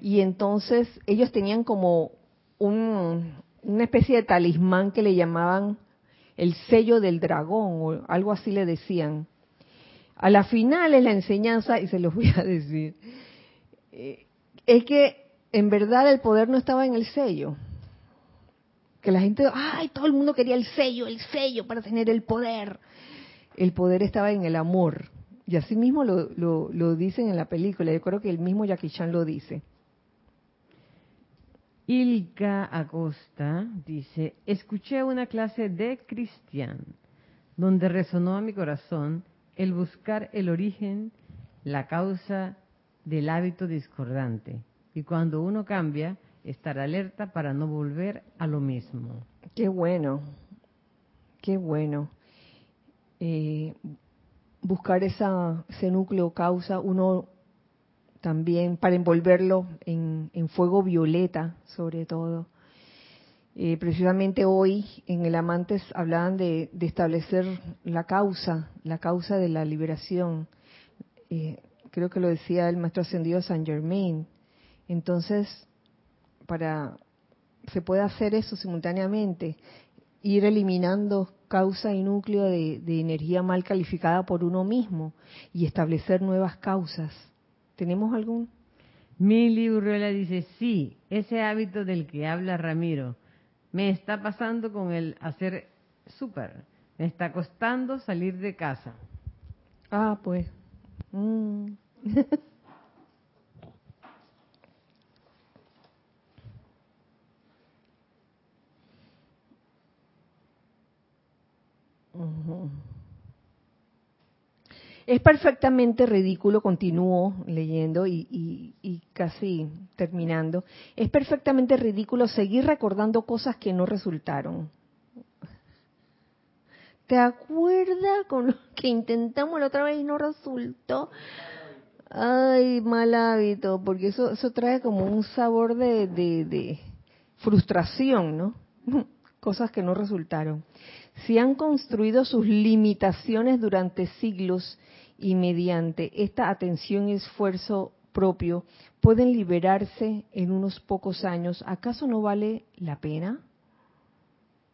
Y entonces ellos tenían como un, una especie de talismán que le llamaban el sello del dragón o algo así le decían. A la final es la enseñanza, y se los voy a decir, eh, es que en verdad el poder no estaba en el sello. Que la gente, ay, todo el mundo quería el sello, el sello para tener el poder. El poder estaba en el amor. Y así mismo lo, lo, dicen en la película. Yo creo que el mismo Jackie Chan lo dice. Ilka Acosta dice, escuché una clase de Cristian donde resonó a mi corazón el buscar el origen, la causa del hábito discordante y cuando uno cambia, estar alerta para no volver a lo mismo. Qué bueno, qué bueno. Eh, buscar ese núcleo causa, uno también para envolverlo en, fuego violeta, sobre todo. Eh, precisamente hoy en el Amantes hablaban de, establecer la causa, la causa de la liberación. Eh, creo que lo decía el maestro ascendido San Germain. Entonces, para se puede hacer eso simultáneamente, ir eliminando causa y núcleo de, de energía mal calificada por uno mismo y establecer nuevas causas ¿Tenemos algún? Mili Urriola dice, sí, ese hábito del que habla Ramiro me está pasando con el hacer súper. Me está costando salir de casa. Ah, pues. Mm. Es perfectamente ridículo, continúo leyendo y, casi terminando, es perfectamente ridículo seguir recordando cosas que no resultaron. ¿Te acuerdas con lo que intentamos la otra vez y no resultó? Ay, mal hábito, porque eso, eso trae como un sabor de, de frustración, ¿no? Cosas que no resultaron. Si han construido sus limitaciones durante siglos y mediante esta atención y esfuerzo propio pueden liberarse en unos pocos años, ¿acaso no vale la pena?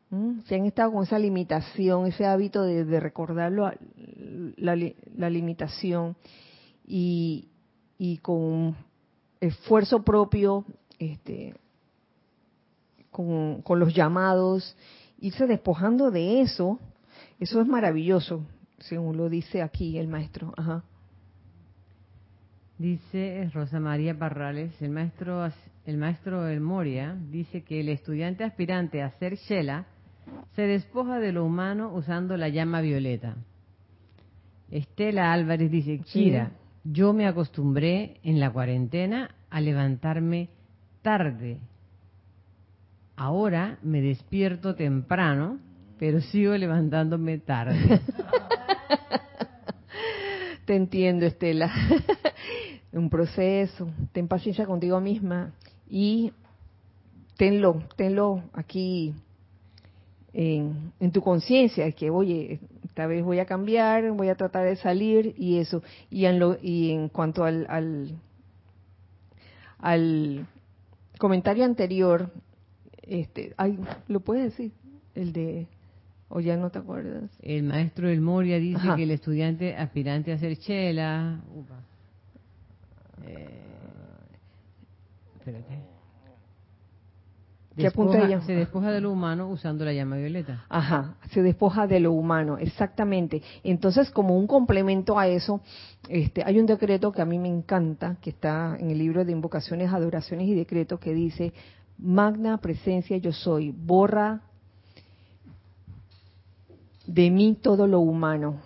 ¿Mm? Si han estado con esa limitación, ese hábito de, de recordarlo, la, la, limitación y, y, con esfuerzo propio, este, con, con los llamados, irse despojando de eso, eso es maravilloso según lo dice aquí el maestro. Ajá. Dice Rosa María Parrales, el maestro, el maestro El Moria dice que el estudiante aspirante a ser Shela se despoja de lo humano usando la llama violeta. Estela Álvarez dice, Kira, yo me acostumbré en la cuarentena a levantarme tarde. Ahora me despierto temprano, pero sigo levantándome tarde. Te entiendo, Estela. Un proceso. Ten paciencia contigo misma y tenlo, tenlo aquí en, tu conciencia, que oye, esta vez voy a cambiar, voy a tratar de salir y eso. Y en, lo, y en cuanto al, al, al comentario anterior, este, ay, lo puedes decir, el de ¿O ya no te acuerdas? El maestro del Moria dice que el estudiante aspirante a ser chela... Eh, espérate. Se despoja de lo humano usando la llama violeta. Ajá, se despoja de lo humano, exactamente. Entonces, como un complemento a eso, este, hay un decreto que a mí me encanta, que está en el libro de invocaciones, adoraciones y decretos, que dice, Magna presencia yo soy, borra de mí todo lo humano.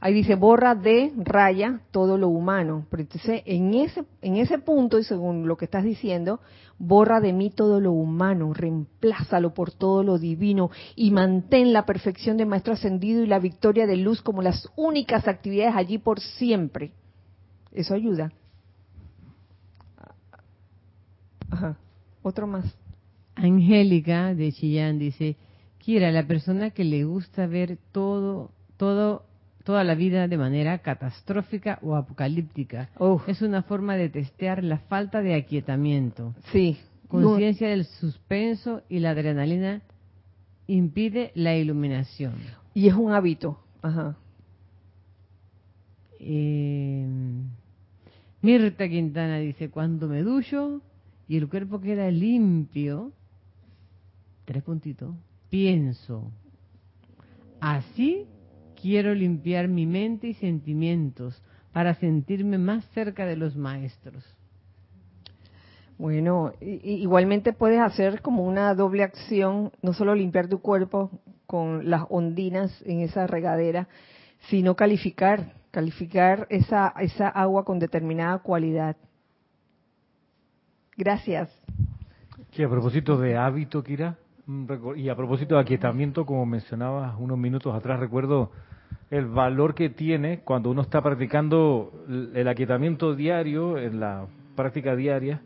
Ahí dice, borra de raya todo lo humano. Pero entonces, en ese, en ese punto, y según lo que estás diciendo, borra de mí todo lo humano, reemplázalo por todo lo divino y mantén la perfección de Maestro Ascendido y la victoria de luz como las únicas actividades allí por siempre. Eso ayuda. Ajá. Otro más. Angélica de Chillán dice, Quiera, la persona que le gusta ver todo, todo, toda la vida de manera catastrófica o apocalíptica. Es una forma de testear la falta de aquietamiento. Sí. Conciencia del suspenso y la adrenalina impide la iluminación. Y es un hábito. Ajá. Eh, Mirta Quintana dice, cuando me ducho y el cuerpo queda limpio, tres puntitos, pienso. Así quiero limpiar mi mente y sentimientos para sentirme más cerca de los maestros. Bueno, igualmente puedes hacer como una doble acción, no solo limpiar tu cuerpo con las ondinas en esa regadera, sino calificar, calificar esa, esa agua con determinada cualidad. Gracias. Que a propósito de hábito, Kira, y a propósito de aquietamiento, como mencionabas unos minutos atrás, recuerdo el valor que tiene cuando uno está practicando el aquietamiento diario, en la práctica diaria,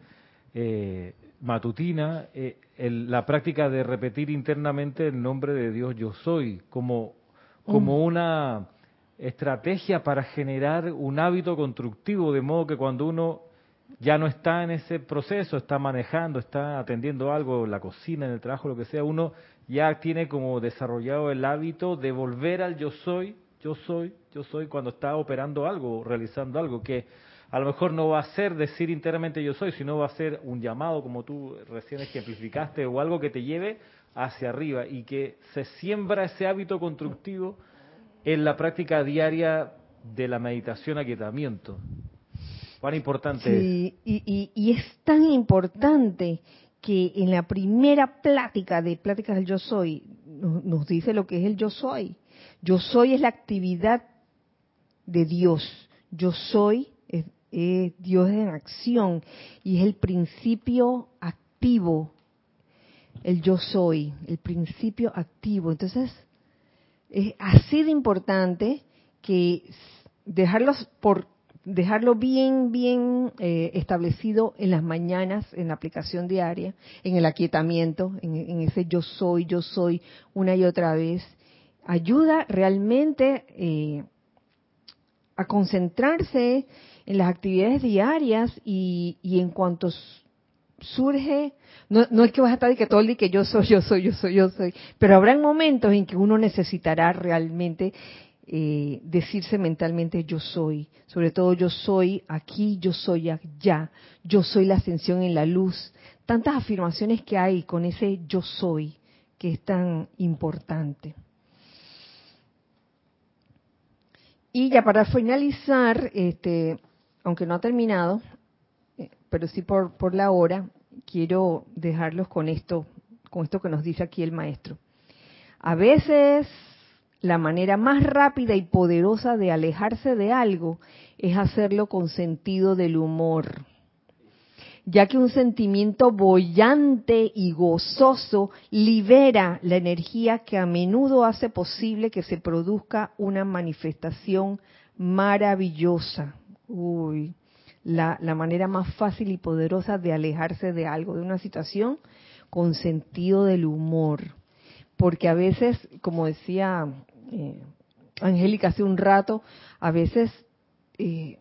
eh, matutina, eh, la práctica de repetir internamente el nombre de Dios yo soy, como, como mm. una estrategia para generar un hábito constructivo, de modo que cuando uno ya no está en ese proceso, está manejando, está atendiendo algo, la cocina, en el trabajo, lo que sea, uno ya tiene como desarrollado el hábito de volver al yo soy, yo soy, yo soy cuando está operando algo, realizando algo, que a lo mejor no va a ser decir internamente yo soy, sino va a ser un llamado, como tú recién ejemplificaste, o algo que te lleve hacia arriba y que se siembra ese hábito constructivo en la práctica diaria de la meditación aquietamiento. ¿Cuán importante sí, Y, y, es tan importante que en la primera plática de Pláticas del Yo Soy nos, dice lo que es el Yo Soy. Yo Soy es la actividad de Dios. Yo Soy es, Dios en acción y es el principio activo. El Yo Soy, el principio activo. Entonces, es así de importante que dejarlos por dejarlo bien, bien eh, establecido en las mañanas, en la aplicación diaria, en el aquietamiento, en, ese yo soy, yo soy, una y otra vez, ayuda realmente eh, a concentrarse en las actividades diarias y, y en cuanto surge, no, no, es que vas a estar y que todo el día que yo soy, yo soy, yo soy, yo soy, pero habrá momentos en que uno necesitará realmente eh, decirse mentalmente yo soy, sobre todo yo soy aquí, yo soy allá, yo soy la ascensión en la luz, tantas afirmaciones que hay con ese yo soy que es tan importante. Y ya para finalizar, este, aunque no ha terminado, eh, pero sí por, por la hora, quiero dejarlos con esto, con esto que nos dice aquí el maestro. A veces la manera más rápida y poderosa de alejarse de algo es hacerlo con sentido del humor, ya que un sentimiento bollante y gozoso libera la energía que a menudo hace posible que se produzca una manifestación maravillosa. Uy, la, la manera más fácil y poderosa de alejarse de algo, de una situación, con sentido del humor porque a veces, como decía eh, Angélica hace un rato, a veces eh,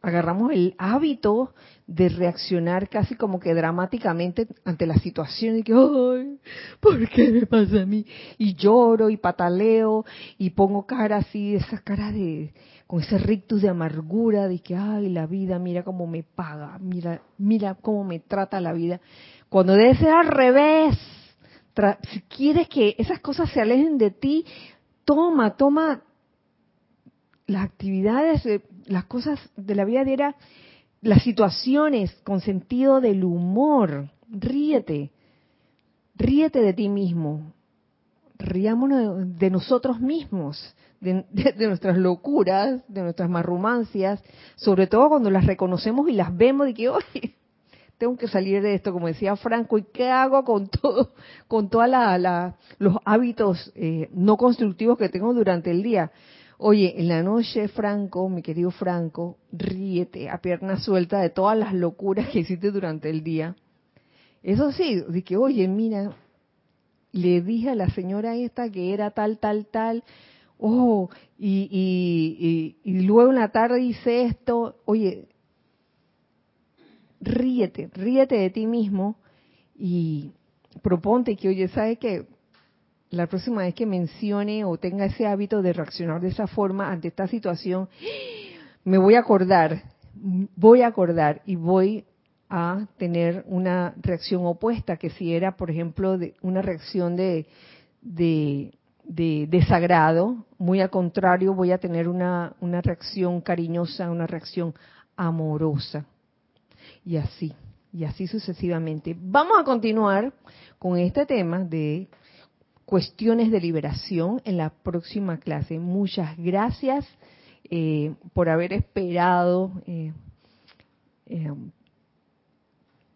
agarramos el hábito de reaccionar casi como que dramáticamente ante la situación y que, ay, ¿por qué me pasa a mí? Y lloro y pataleo y pongo cara así, esa cara de, con ese rictus de amargura de que, ay, la vida, mira cómo me paga, mira, mira cómo me trata la vida. Cuando debe ser al revés, si quieres que esas cosas se alejen de ti, toma, toma las actividades, las cosas de la vida diaria, las situaciones con sentido del humor. Ríete, ríete de ti mismo, riámonos de nosotros mismos, de, nuestras locuras, de nuestras marrumancias, sobre todo cuando las reconocemos y las vemos y que, oye, tengo que salir de esto, como decía Franco, ¿y qué hago con todo, con todos la, los hábitos eh, no constructivos que tengo durante el día? Oye, en la noche, Franco, mi querido Franco, ríete a pierna suelta de todas las locuras que hiciste durante el día. Eso sí, de que, oye, mira, le dije a la señora esta que era tal, tal, tal, oh, y, y, y, y luego en la tarde hice esto, oye, ríete, ríete de ti mismo y proponte que, oye, ¿sabes qué? La próxima vez que mencione o tenga ese hábito de reaccionar de esa forma ante esta situación, me voy a acordar, voy a acordar y voy a tener una reacción opuesta, que si era, por ejemplo, de una reacción de, de, de desagrado, muy al contrario, voy a tener una reacción cariñosa, una reacción amorosa y así, y así sucesivamente. Vamos a continuar con este tema de cuestiones de liberación en la próxima clase. Muchas gracias eh, por haber esperado, eh, eh,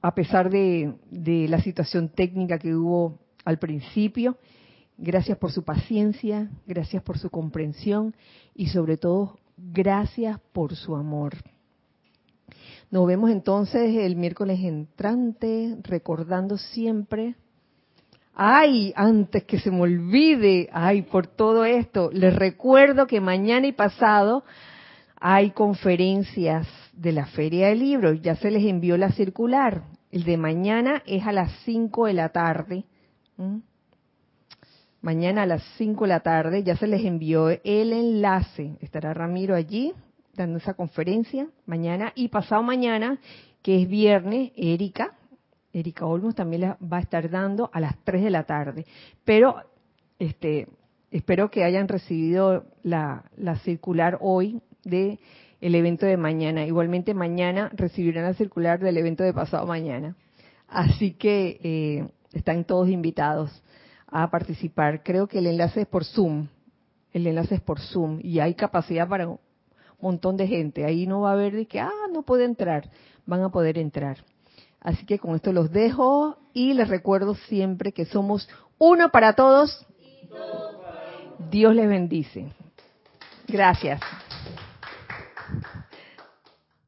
a pesar de, de, la situación técnica que hubo al principio. Gracias por su paciencia, gracias por su comprensión y sobre todo gracias por su amor. Nos vemos entonces el miércoles entrante, recordando siempre. Ay, antes que se me olvide, ay, por todo esto, les recuerdo que mañana y pasado hay conferencias de la Feria del Libro, ya se les envió la circular. El de mañana es a las 5 de la tarde. Mañana a las 5 de la tarde ya se les envió el enlace. Estará Ramiro allí dando esa conferencia mañana y pasado mañana, que es viernes, Erika, Erika Olmos también la va a estar dando a las 3 de la tarde. Pero este espero que hayan recibido la, la circular hoy de el evento de mañana. Igualmente mañana recibirán la circular del evento de pasado mañana. Así que eh, están todos invitados a participar. Creo que el enlace es por Zoom. El enlace es por Zoom y hay capacidad para montón de gente. Ahí no va a haber de que, ah, no puede entrar. Van a poder entrar. Así que con esto los dejo y les recuerdo siempre que somos uno para todos. Dios les bendice. Gracias.